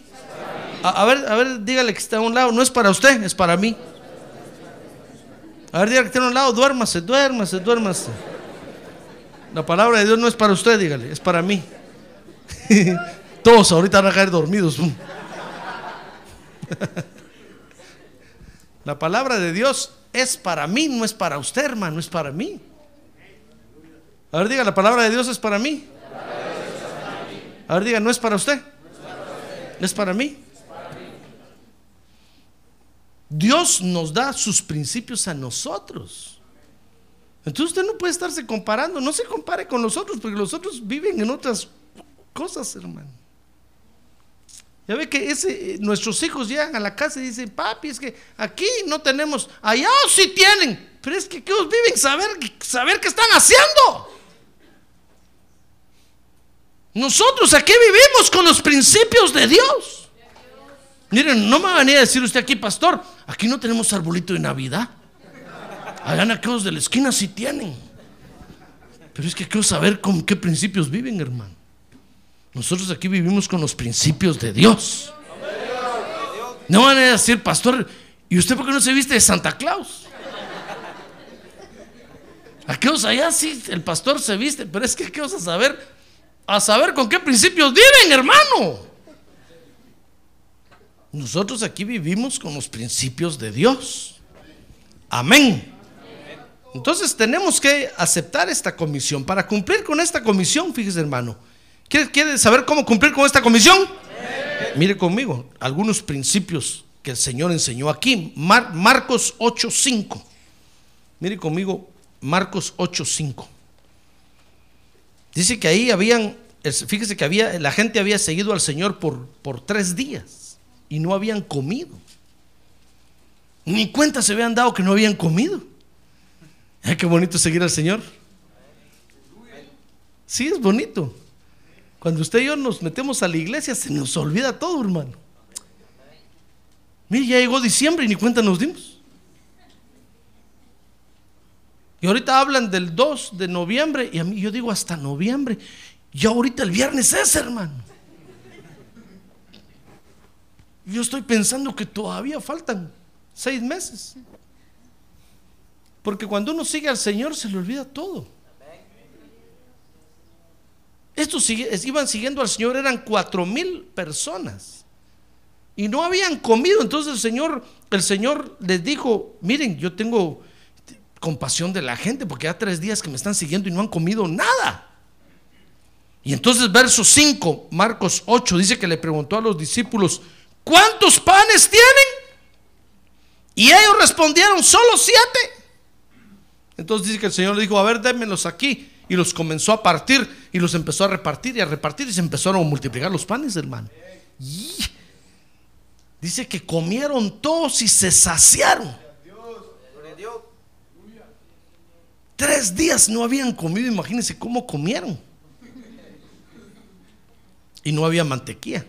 A, ver, a ver, dígale que está a un lado. No es para usted, es para mí. A ver, dígale que está a un lado. Duérmase, duérmase, duérmase. La palabra de Dios no es para usted, dígale, es para mí. Todos ahorita van a caer dormidos. La palabra de Dios es para mí, no es para usted, hermano, es para mí. A ver, diga, la palabra de Dios es para mí. A ver, diga, no es para usted. Es para mí. Dios nos da sus principios a nosotros. Entonces usted no puede estarse comparando, no se compare con los otros, porque los otros viven en otras cosas, hermano. Ya ve que ese, nuestros hijos llegan a la casa y dicen, papi, es que aquí no tenemos, allá sí tienen, pero es que, ellos viven saber, saber qué están haciendo. Nosotros aquí vivimos con los principios de Dios. Miren, no me va a venir a decir usted aquí, pastor, aquí no tenemos arbolito de Navidad. En aquellos de la esquina sí tienen. Pero es que quiero saber con qué principios viven, hermano. Nosotros aquí vivimos con los principios de Dios. No van a decir, pastor, ¿y usted por qué no se viste de Santa Claus? Aquellos allá sí, el pastor se viste, pero es que ¿qué saber? A saber con qué principios viven, hermano. Nosotros aquí vivimos con los principios de Dios. Amén. Entonces tenemos que aceptar esta comisión. Para cumplir con esta comisión, fíjese hermano, ¿quiere, saber cómo cumplir con esta comisión? Mire conmigo, algunos principios que el Señor enseñó aquí. Marcos 8.5. Mire conmigo, Marcos 8.5. Dice que ahí habían, fíjese que había, la gente había seguido al Señor por, por tres días y no habían comido. Ni cuenta se habían dado que no habían comido. Ay, qué bonito seguir al Señor. Sí, es bonito. Cuando usted y yo nos metemos a la iglesia, se nos olvida todo, hermano. Mire, ya llegó diciembre y ni cuenta nos dimos. Y ahorita hablan del 2 de noviembre y a mí yo digo hasta noviembre. Ya ahorita el viernes es, hermano. Yo estoy pensando que todavía faltan seis meses. Porque cuando uno sigue al Señor se le olvida todo. Estos iban siguiendo al Señor, eran cuatro mil personas. Y no habían comido. Entonces el Señor, el Señor les dijo, miren, yo tengo compasión de la gente porque ya tres días que me están siguiendo y no han comido nada. Y entonces verso 5, Marcos 8, dice que le preguntó a los discípulos, ¿cuántos panes tienen? Y ellos respondieron, solo siete. Entonces dice que el Señor le dijo, a ver, démelos aquí. Y los comenzó a partir y los empezó a repartir y a repartir y se empezaron a multiplicar los panes, hermano. dice que comieron todos y se saciaron. Tres días no habían comido, imagínense cómo comieron. Y no había mantequilla.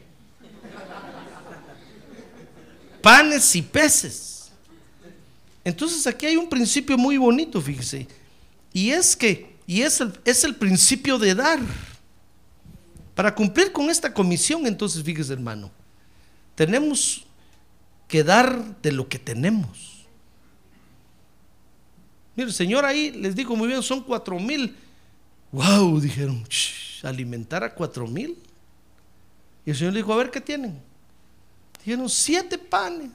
Panes y peces. Entonces aquí hay un principio muy bonito, fíjese. Y es que, y es el, es el principio de dar. Para cumplir con esta comisión, entonces, fíjese hermano, tenemos que dar de lo que tenemos. Mire, el Señor ahí les dijo muy bien, son cuatro mil. Wow, dijeron, alimentar a cuatro mil. Y el Señor dijo, a ver qué tienen. Dijeron, siete panes.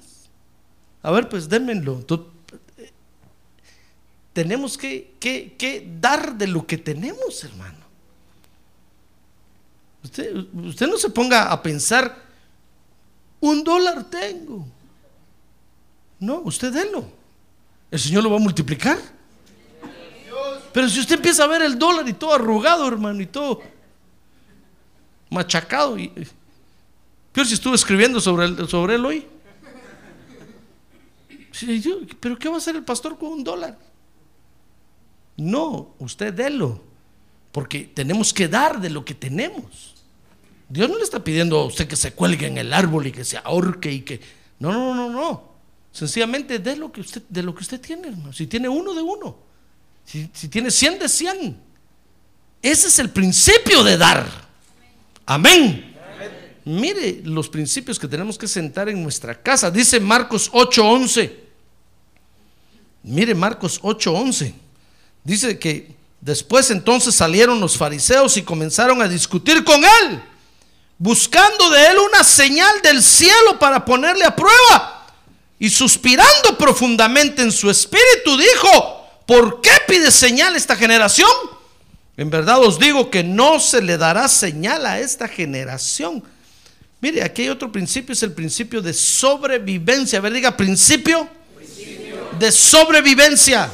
A ver, pues démenlo tenemos que, dar de lo que tenemos, hermano. Usted, usted no se ponga a pensar, un dólar tengo. No, usted délo. El Señor lo va a multiplicar. Pero si usted empieza a ver el dólar y todo arrugado, hermano, y todo machacado, y, peor si estuve escribiendo sobre, sobre él hoy. Pero ¿qué va a hacer el pastor con un dólar? No, usted délo, porque tenemos que dar de lo que tenemos. Dios no le está pidiendo a usted que se cuelgue en el árbol y que se ahorque y que... No, no, no, no. Sencillamente dé lo que usted, de lo que usted tiene, hermano. Si tiene uno de uno. Si, si tiene cien de cien. Ese es el principio de dar. Amén. Mire los principios que tenemos que sentar en nuestra casa. Dice Marcos 8:11. Mire Marcos 8:11. Dice que después entonces salieron los fariseos y comenzaron a discutir con él, buscando de él una señal del cielo para ponerle a prueba. Y suspirando profundamente en su espíritu, dijo, ¿por qué pide señal esta generación? En verdad os digo que no se le dará señal a esta generación. Mire, aquí hay otro principio, es el principio de sobrevivencia. A ver, diga principio, de sobrevivencia.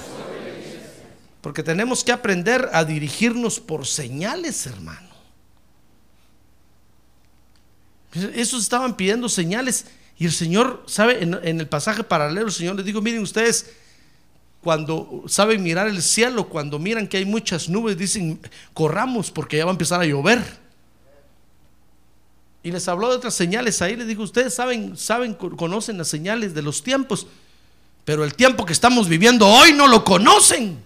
Porque tenemos que aprender a dirigirnos por señales, hermano. Esos estaban pidiendo señales. Y el Señor, ¿sabe? En, en el pasaje paralelo, el Señor les dijo, miren ustedes, cuando saben mirar el cielo, cuando miran que hay muchas nubes, dicen, corramos porque ya va a empezar a llover. Y les habló de otras señales ahí, les dijo, ustedes saben, saben, conocen las señales de los tiempos, pero el tiempo que estamos viviendo hoy no lo conocen.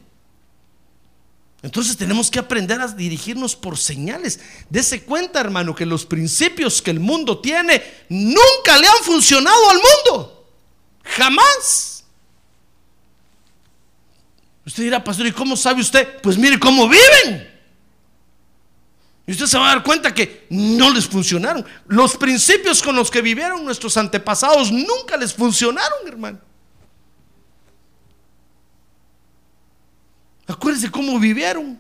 Entonces tenemos que aprender a dirigirnos por señales. Dese cuenta, hermano, que los principios que el mundo tiene nunca le han funcionado al mundo. Jamás. Usted dirá, pastor, ¿y cómo sabe usted? Pues mire cómo viven. Y usted se va a dar cuenta que no les funcionaron. Los principios con los que vivieron nuestros antepasados nunca les funcionaron, hermano. Acuérdense cómo vivieron.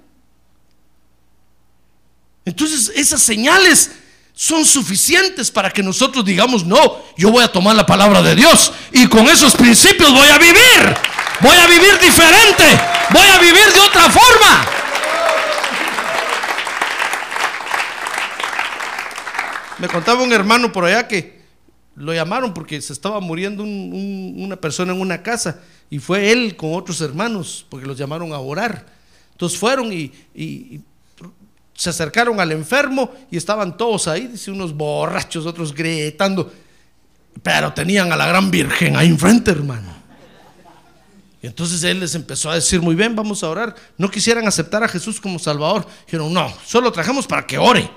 Entonces esas señales son suficientes para que nosotros digamos, no, yo voy a tomar la palabra de Dios y con esos principios voy a vivir. Voy a vivir diferente. Voy a vivir de otra forma. Me contaba un hermano por allá que lo llamaron porque se estaba muriendo una persona en una casa y fue él con otros hermanos porque los llamaron a orar. Entonces fueron y, se acercaron al enfermo y estaban todos ahí, dice unos borrachos, otros gritando, pero tenían a la gran virgen ahí enfrente, hermano. Y entonces él les empezó a decir, muy bien, vamos a orar. No quisieran aceptar a Jesús como Salvador. Dijeron, no, solo trajemos para que ore.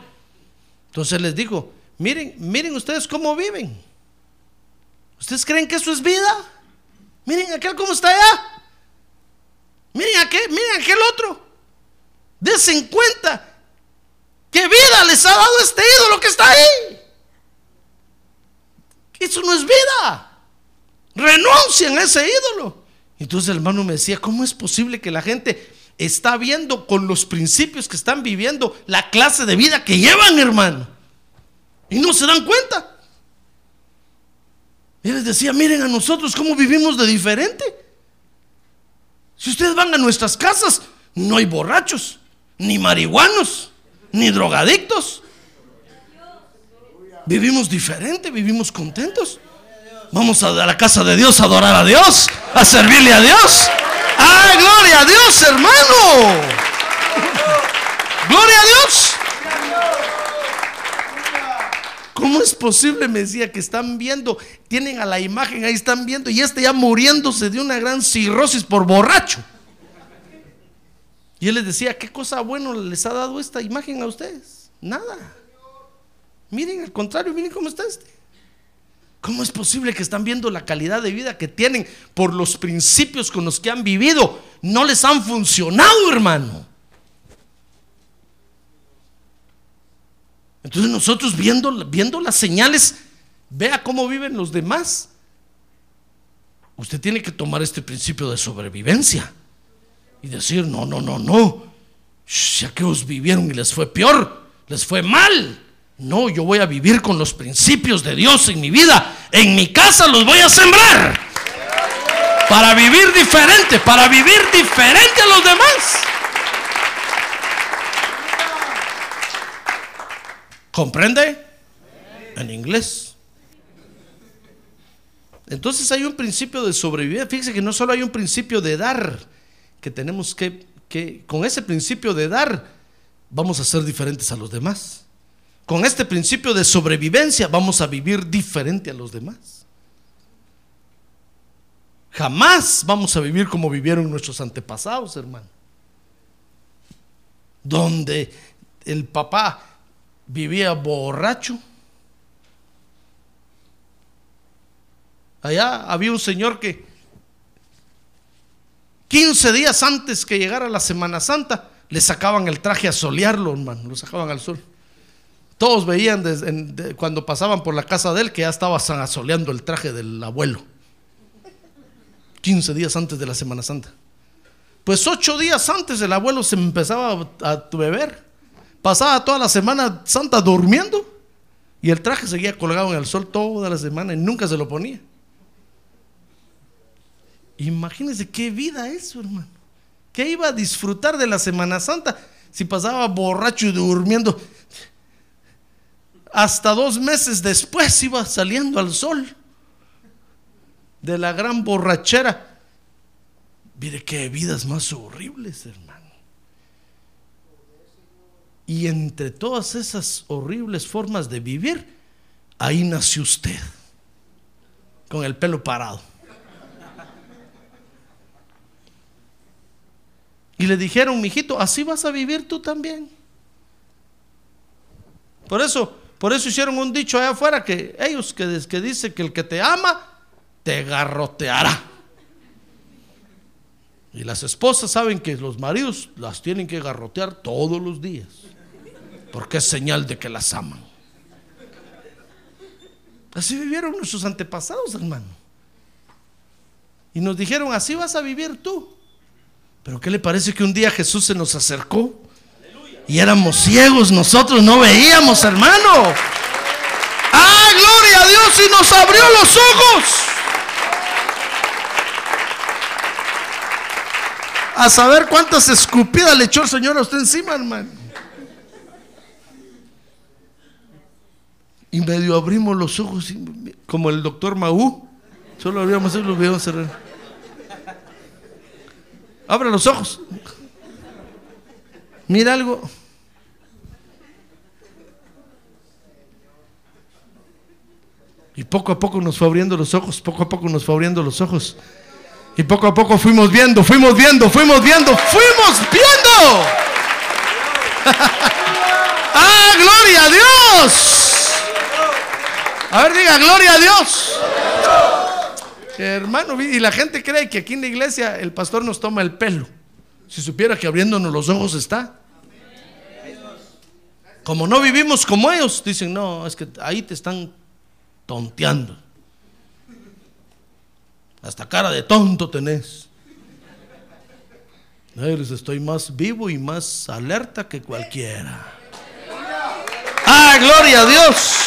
Entonces les digo, miren, miren ustedes cómo viven. ¿Ustedes creen que eso es vida? Miren aquel cómo está allá. Miren aquel, miren aquel otro. Desen cuenta qué vida les ha dado este ídolo que está ahí. Eso no es vida. Renuncien a ese ídolo. Entonces el hermano me decía, ¿cómo es posible que la gente está viendo con los principios que están viviendo la clase de vida que llevan, hermano? Y no se dan cuenta. Y les decía, miren a nosotros cómo vivimos de diferente. Si ustedes van a nuestras casas, no hay borrachos, ni marihuanos, ni drogadictos. Vivimos diferente, vivimos contentos. Vamos a la casa de Dios a adorar a Dios, a servirle a Dios. ¡Ah, gloria a Dios, hermano! ¡Gloria a Dios! ¿Cómo es posible, me decía, que están viendo, tienen a la imagen ahí, están viendo, y este ya muriéndose de una gran cirrosis por borracho? Y él les decía, ¿qué cosa bueno les ha dado esta imagen a ustedes? Nada. Miren, al contrario, miren cómo está este. ¿Cómo es posible que están viendo la calidad de vida que tienen por los principios con los que han vivido? No les han funcionado, hermano. Entonces nosotros viendo, viendo las señales, vea cómo viven los demás. Usted tiene que tomar este principio de sobrevivencia y decir, no, no, no, no. Ya que os vivieron y les fue peor, les fue mal. No, yo voy a vivir con los principios de Dios en mi vida. En mi casa los voy a sembrar. Para vivir diferente, para vivir diferente a los demás. ¿Comprende? En inglés. Entonces hay un principio de sobrevivir. Fíjese que no solo hay un principio de dar, que tenemos que, que con ese principio de dar, vamos a ser diferentes a los demás con este principio de sobrevivencia vamos a vivir diferente a los demás. Jamás vamos a vivir como vivieron nuestros antepasados, hermano. Donde el papá vivía borracho. Allá había un señor que 15 días antes que llegara la Semana Santa le sacaban el traje a solearlo, hermano, lo sacaban al sol. Todos veían cuando pasaban por la casa de él que ya estaba asoleando el traje del abuelo. 15 días antes de la Semana Santa. Pues ocho días antes el abuelo se empezaba a, a beber. Pasaba toda la semana santa durmiendo. Y el traje seguía colgado en el sol toda la semana y nunca se lo ponía. Imagínense qué vida eso, hermano. ¿Qué iba a disfrutar de la Semana Santa si pasaba borracho y durmiendo? Hasta dos meses después iba saliendo al sol de la gran borrachera. Mire qué vidas más horribles, hermano. Y entre todas esas horribles formas de vivir, ahí nació usted, con el pelo parado. Y le dijeron, mijito, así vas a vivir tú también. Por eso, por eso hicieron un dicho allá afuera que ellos que, que dice que el que te ama te garroteará. Y las esposas saben que los maridos las tienen que garrotear todos los días, porque es señal de que las aman. Así vivieron nuestros antepasados, hermano. Y nos dijeron, así vas a vivir tú. Pero ¿qué le parece que un día Jesús se nos acercó? Y éramos ciegos, nosotros no veíamos, hermano. ¡Ah, gloria a Dios! Y nos abrió los ojos. A saber cuántas escupidas le echó el Señor a usted encima, hermano. Y medio abrimos los ojos, como el doctor Maú. Solo abríamos los veíamos cerrar. Abra los ojos. Mira algo. Y poco a poco nos fue abriendo los ojos, poco a poco nos fue abriendo los ojos. Y poco a poco fuimos viendo, fuimos viendo, fuimos viendo, fuimos viendo. <laughs> ¡Ah, gloria a Dios! A ver, diga, gloria a Dios. Hermano, y la gente cree que aquí en la iglesia el pastor nos toma el pelo. Si supiera que abriéndonos los ojos está. Como no vivimos como ellos, dicen, no, es que ahí te están tonteando. Hasta cara de tonto tenés. Estoy más vivo y más alerta que cualquiera. ¡Ah, gloria a Dios!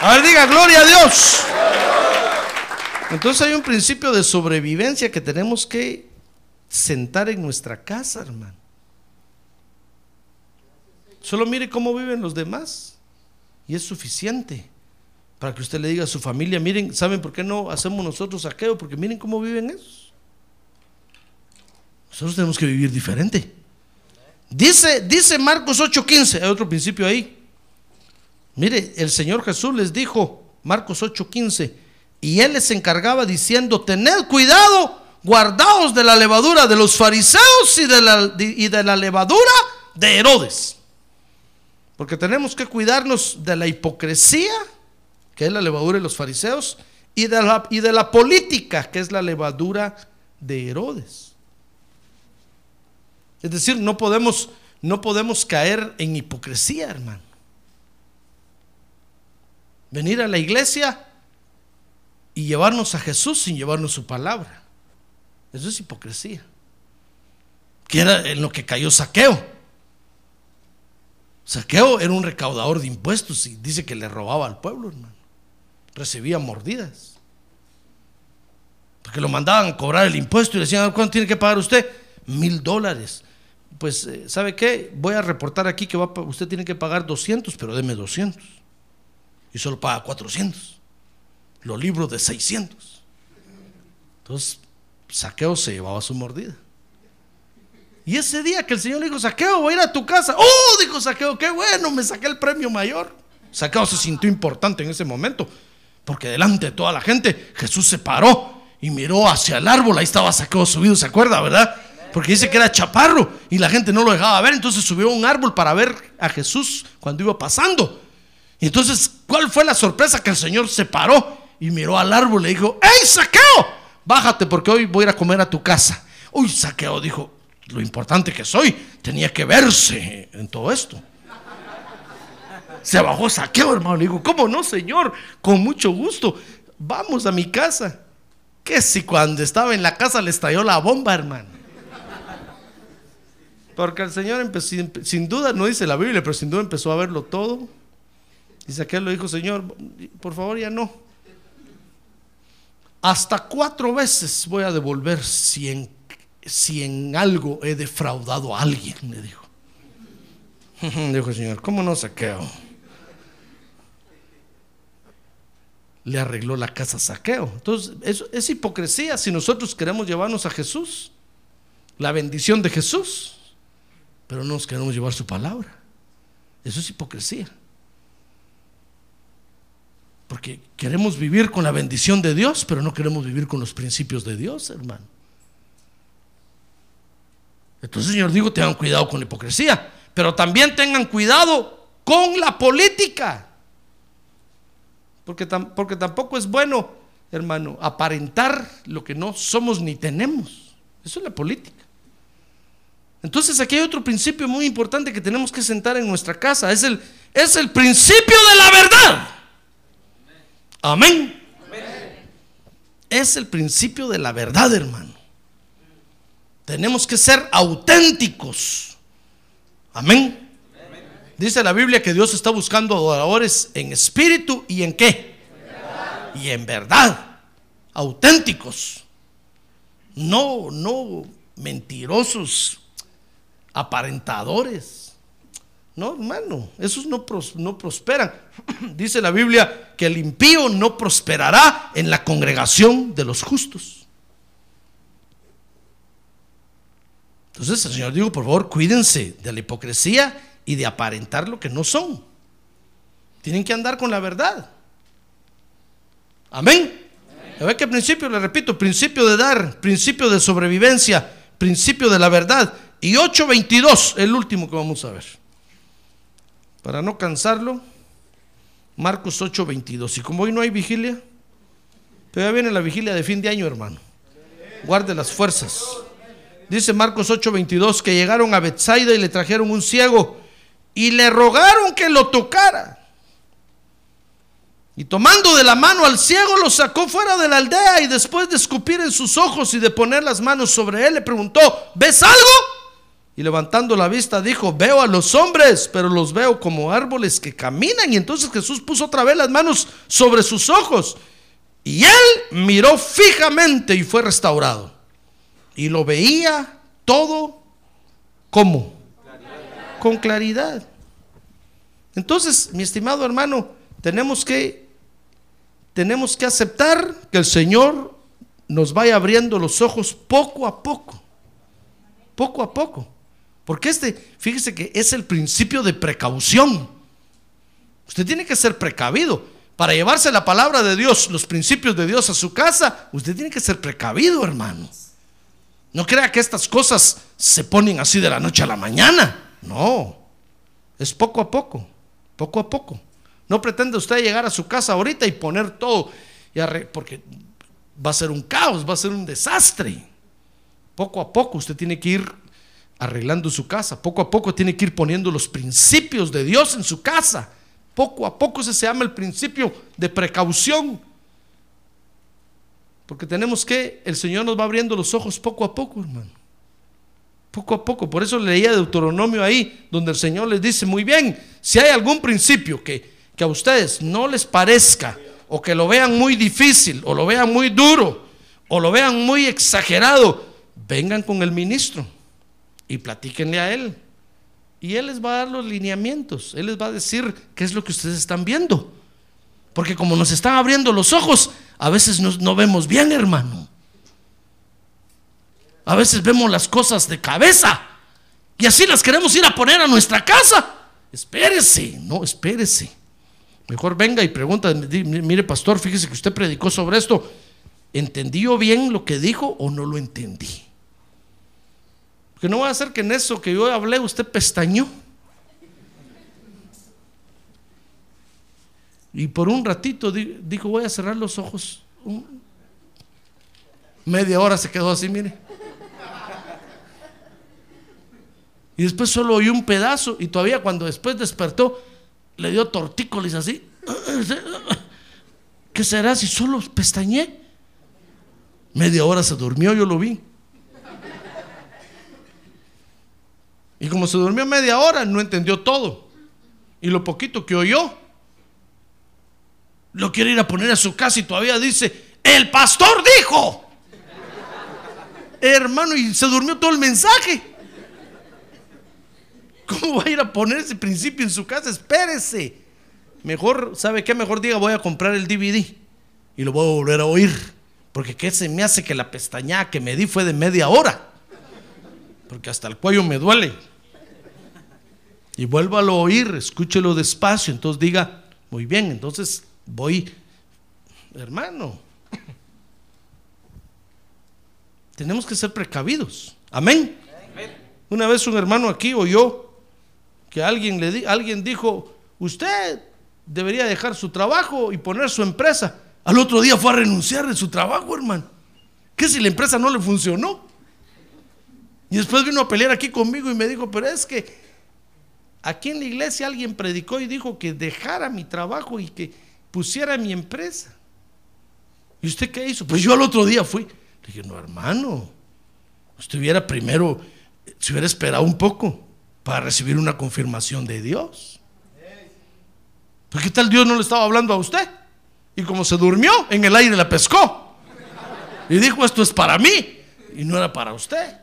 A ver, diga, gloria a Dios. Entonces hay un principio de sobrevivencia que tenemos que sentar en nuestra casa, hermano. Solo mire cómo viven los demás y es suficiente para que usted le diga a su familia, miren, ¿saben por qué no hacemos nosotros saqueo? Porque miren cómo viven esos. Nosotros tenemos que vivir diferente. Dice, dice Marcos 8:15, hay otro principio ahí. Mire, el Señor Jesús les dijo, Marcos 8:15, y él les encargaba diciendo, tened cuidado, guardaos de la levadura de los fariseos y de la, y de la levadura de Herodes. Porque tenemos que cuidarnos de la hipocresía, que es la levadura de los fariseos, y de la, y de la política, que es la levadura de Herodes. Es decir, no podemos, no podemos caer en hipocresía, hermano. Venir a la iglesia y llevarnos a Jesús sin llevarnos su palabra. Eso es hipocresía. Que era en lo que cayó Saqueo. Saqueo era un recaudador de impuestos y dice que le robaba al pueblo, hermano. Recibía mordidas. Porque lo mandaban a cobrar el impuesto y le decían, ¿cuánto tiene que pagar usted? Mil dólares. Pues, eh, ¿sabe qué? Voy a reportar aquí que usted tiene que pagar 200, pero deme 200. Y solo paga 400 los libros de 600. Entonces, Saqueo se llevaba su mordida. Y ese día que el Señor le dijo, Saqueo, voy a ir a tu casa. ¡Oh! Dijo Saqueo, qué bueno, me saqué el premio mayor. Saqueo se sintió importante en ese momento, porque delante de toda la gente Jesús se paró y miró hacia el árbol. Ahí estaba Saqueo subido, ¿se acuerda, verdad? Porque dice que era chaparro y la gente no lo dejaba ver. Entonces subió a un árbol para ver a Jesús cuando iba pasando. Y entonces, ¿cuál fue la sorpresa? Que el Señor se paró y miró al árbol y le dijo, ¡Ey, saqueo! Bájate porque hoy voy a ir a comer a tu casa. Uy, saqueo dijo, lo importante que soy, tenía que verse en todo esto. Se bajó saqueo, hermano. Le dijo, ¿cómo no, señor? Con mucho gusto. Vamos a mi casa. Que si cuando estaba en la casa le estalló la bomba, hermano. Porque el Señor empezó, sin duda, no dice la Biblia, pero sin duda empezó a verlo todo. Y Saqueo le dijo, Señor, por favor ya no. Hasta cuatro veces voy a devolver si en, si en algo he defraudado a alguien, le dijo. <laughs> Dijo el Señor, ¿cómo no saqueo? Le arregló la casa saqueo. Entonces, eso es hipocresía si nosotros queremos llevarnos a Jesús, la bendición de Jesús, pero no nos queremos llevar su palabra. Eso es hipocresía. Porque queremos vivir con la bendición de Dios, pero no queremos vivir con los principios de Dios, hermano. Entonces, Señor, digo, tengan cuidado con la hipocresía, pero también tengan cuidado con la política. Porque, porque tampoco es bueno, hermano, aparentar lo que no somos ni tenemos. Eso es la política. Entonces aquí hay otro principio muy importante que tenemos que sentar en nuestra casa. Es el, es el principio de la verdad. Amén. Es el principio de la verdad, hermano. Tenemos que ser auténticos. Amén. Dice la Biblia que Dios está buscando adoradores en espíritu y en qué. Y en verdad. Auténticos. No, no mentirosos, aparentadores. No, hermano, esos no, no prosperan. <clears throat> Dice la Biblia que el impío no prosperará en la congregación de los justos. Entonces el Señor dijo, por favor, cuídense de la hipocresía y de aparentar lo que no son. Tienen que andar con la verdad. Amén. A ver qué principio, le repito, principio de dar, principio de sobrevivencia, principio de la verdad. Y 8.22, el último que vamos a ver. Para no cansarlo, Marcos 8:22. Y como hoy no hay vigilia, ya viene la vigilia de fin de año, hermano. Guarde las fuerzas. Dice Marcos 8:22 que llegaron a Bethsaida y le trajeron un ciego y le rogaron que lo tocara. Y tomando de la mano al ciego lo sacó fuera de la aldea y después de escupir en sus ojos y de poner las manos sobre él le preguntó, ¿ves algo? Y levantando la vista dijo, veo a los hombres, pero los veo como árboles que caminan. Y entonces Jesús puso otra vez las manos sobre sus ojos. Y él miró fijamente y fue restaurado. Y lo veía todo como con claridad. Entonces, mi estimado hermano, tenemos que tenemos que aceptar que el Señor nos vaya abriendo los ojos poco a poco. Poco a poco. Porque este, fíjese que es el principio de precaución. Usted tiene que ser precavido. Para llevarse la palabra de Dios, los principios de Dios a su casa, usted tiene que ser precavido, hermano. No crea que estas cosas se ponen así de la noche a la mañana. No, es poco a poco, poco a poco. No pretende usted llegar a su casa ahorita y poner todo, porque va a ser un caos, va a ser un desastre. Poco a poco usted tiene que ir arreglando su casa. Poco a poco tiene que ir poniendo los principios de Dios en su casa. Poco a poco se llama el principio de precaución. Porque tenemos que, el Señor nos va abriendo los ojos poco a poco, hermano. Poco a poco. Por eso leía Deuteronomio ahí, donde el Señor les dice, muy bien, si hay algún principio que, que a ustedes no les parezca, o que lo vean muy difícil, o lo vean muy duro, o lo vean muy exagerado, vengan con el ministro y platíquenle a él. Y él les va a dar los lineamientos, él les va a decir qué es lo que ustedes están viendo. Porque como nos están abriendo los ojos, a veces no vemos bien, hermano. A veces vemos las cosas de cabeza y así las queremos ir a poner a nuestra casa. Espérese, no, espérese. Mejor venga y pregunta, mire pastor, fíjese que usted predicó sobre esto. ¿Entendió bien lo que dijo o no lo entendí? Que no va a ser que en eso que yo hablé usted pestañó. Y por un ratito dijo, voy a cerrar los ojos. Media hora se quedó así, mire. Y después solo oyó un pedazo y todavía cuando después despertó le dio tortícolis así. <clears throat> ¿Qué será si solo pestañé? Media hora se durmió, yo lo vi. Y como se durmió media hora, no entendió todo. Y lo poquito que oyó, lo quiere ir a poner a su casa y todavía dice, el pastor dijo. Hermano, y se durmió todo el mensaje. ¿Cómo va a ir a poner ese principio en su casa? Espérese. Mejor, ¿sabe qué? Mejor diga, voy a comprar el DVD y lo voy a volver a oír. Porque qué se me hace que la pestaña que me di fue de media hora. Porque hasta el cuello me duele. Y vuélvalo a oír, escúchelo despacio. Entonces diga, muy bien, entonces voy, hermano. Tenemos que ser precavidos. Amén. Una vez un hermano aquí oyó que alguien le di, alguien dijo, usted debería dejar su trabajo y poner su empresa. Al otro día fue a renunciar de su trabajo, hermano. ¿Qué si la empresa no le funcionó? Y después vino a pelear aquí conmigo y me dijo, pero es que aquí en la iglesia alguien predicó y dijo que dejara mi trabajo y que pusiera mi empresa. ¿Y usted qué hizo? Pues yo al otro día fui. Le dije, no, hermano, usted hubiera primero, se hubiera esperado un poco para recibir una confirmación de Dios. ¿Por qué tal Dios no le estaba hablando a usted? Y como se durmió, en el aire la pescó. Y dijo, esto es para mí. Y no era para usted.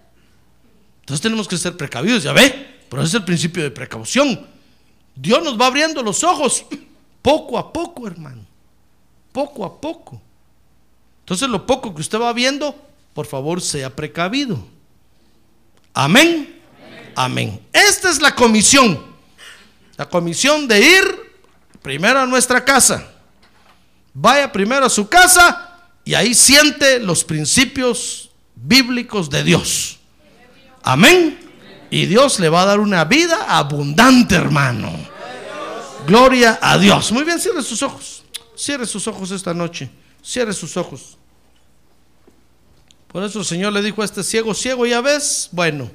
Entonces tenemos que ser precavidos, ya ve. Pero ese es el principio de precaución. Dios nos va abriendo los ojos poco a poco, hermano. Poco a poco. Entonces lo poco que usted va viendo, por favor, sea precavido. Amén. Amén. Esta es la comisión. La comisión de ir primero a nuestra casa. Vaya primero a su casa y ahí siente los principios bíblicos de Dios. Amén. Y Dios le va a dar una vida abundante, hermano. Gloria a Dios. Muy bien, cierre sus ojos. Cierre sus ojos esta noche. Cierre sus ojos. Por eso el Señor le dijo a este ciego, ciego, ya ves, bueno,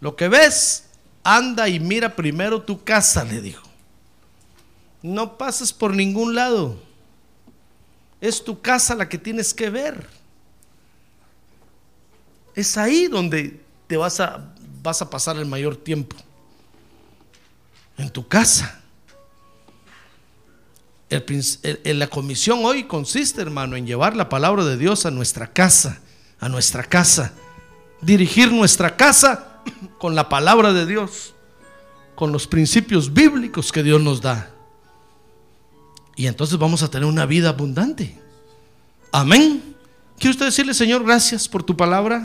lo que ves, anda y mira primero tu casa, le dijo. No pases por ningún lado. Es tu casa la que tienes que ver. Es ahí donde te vas a, vas a pasar el mayor tiempo. En tu casa. La comisión hoy consiste, hermano, en llevar la palabra de Dios a nuestra casa, a nuestra casa. Dirigir nuestra casa con la palabra de Dios, con los principios bíblicos que Dios nos da. Y entonces vamos a tener una vida abundante. Amén. ¿Quiere usted decirle, Señor, gracias por tu palabra?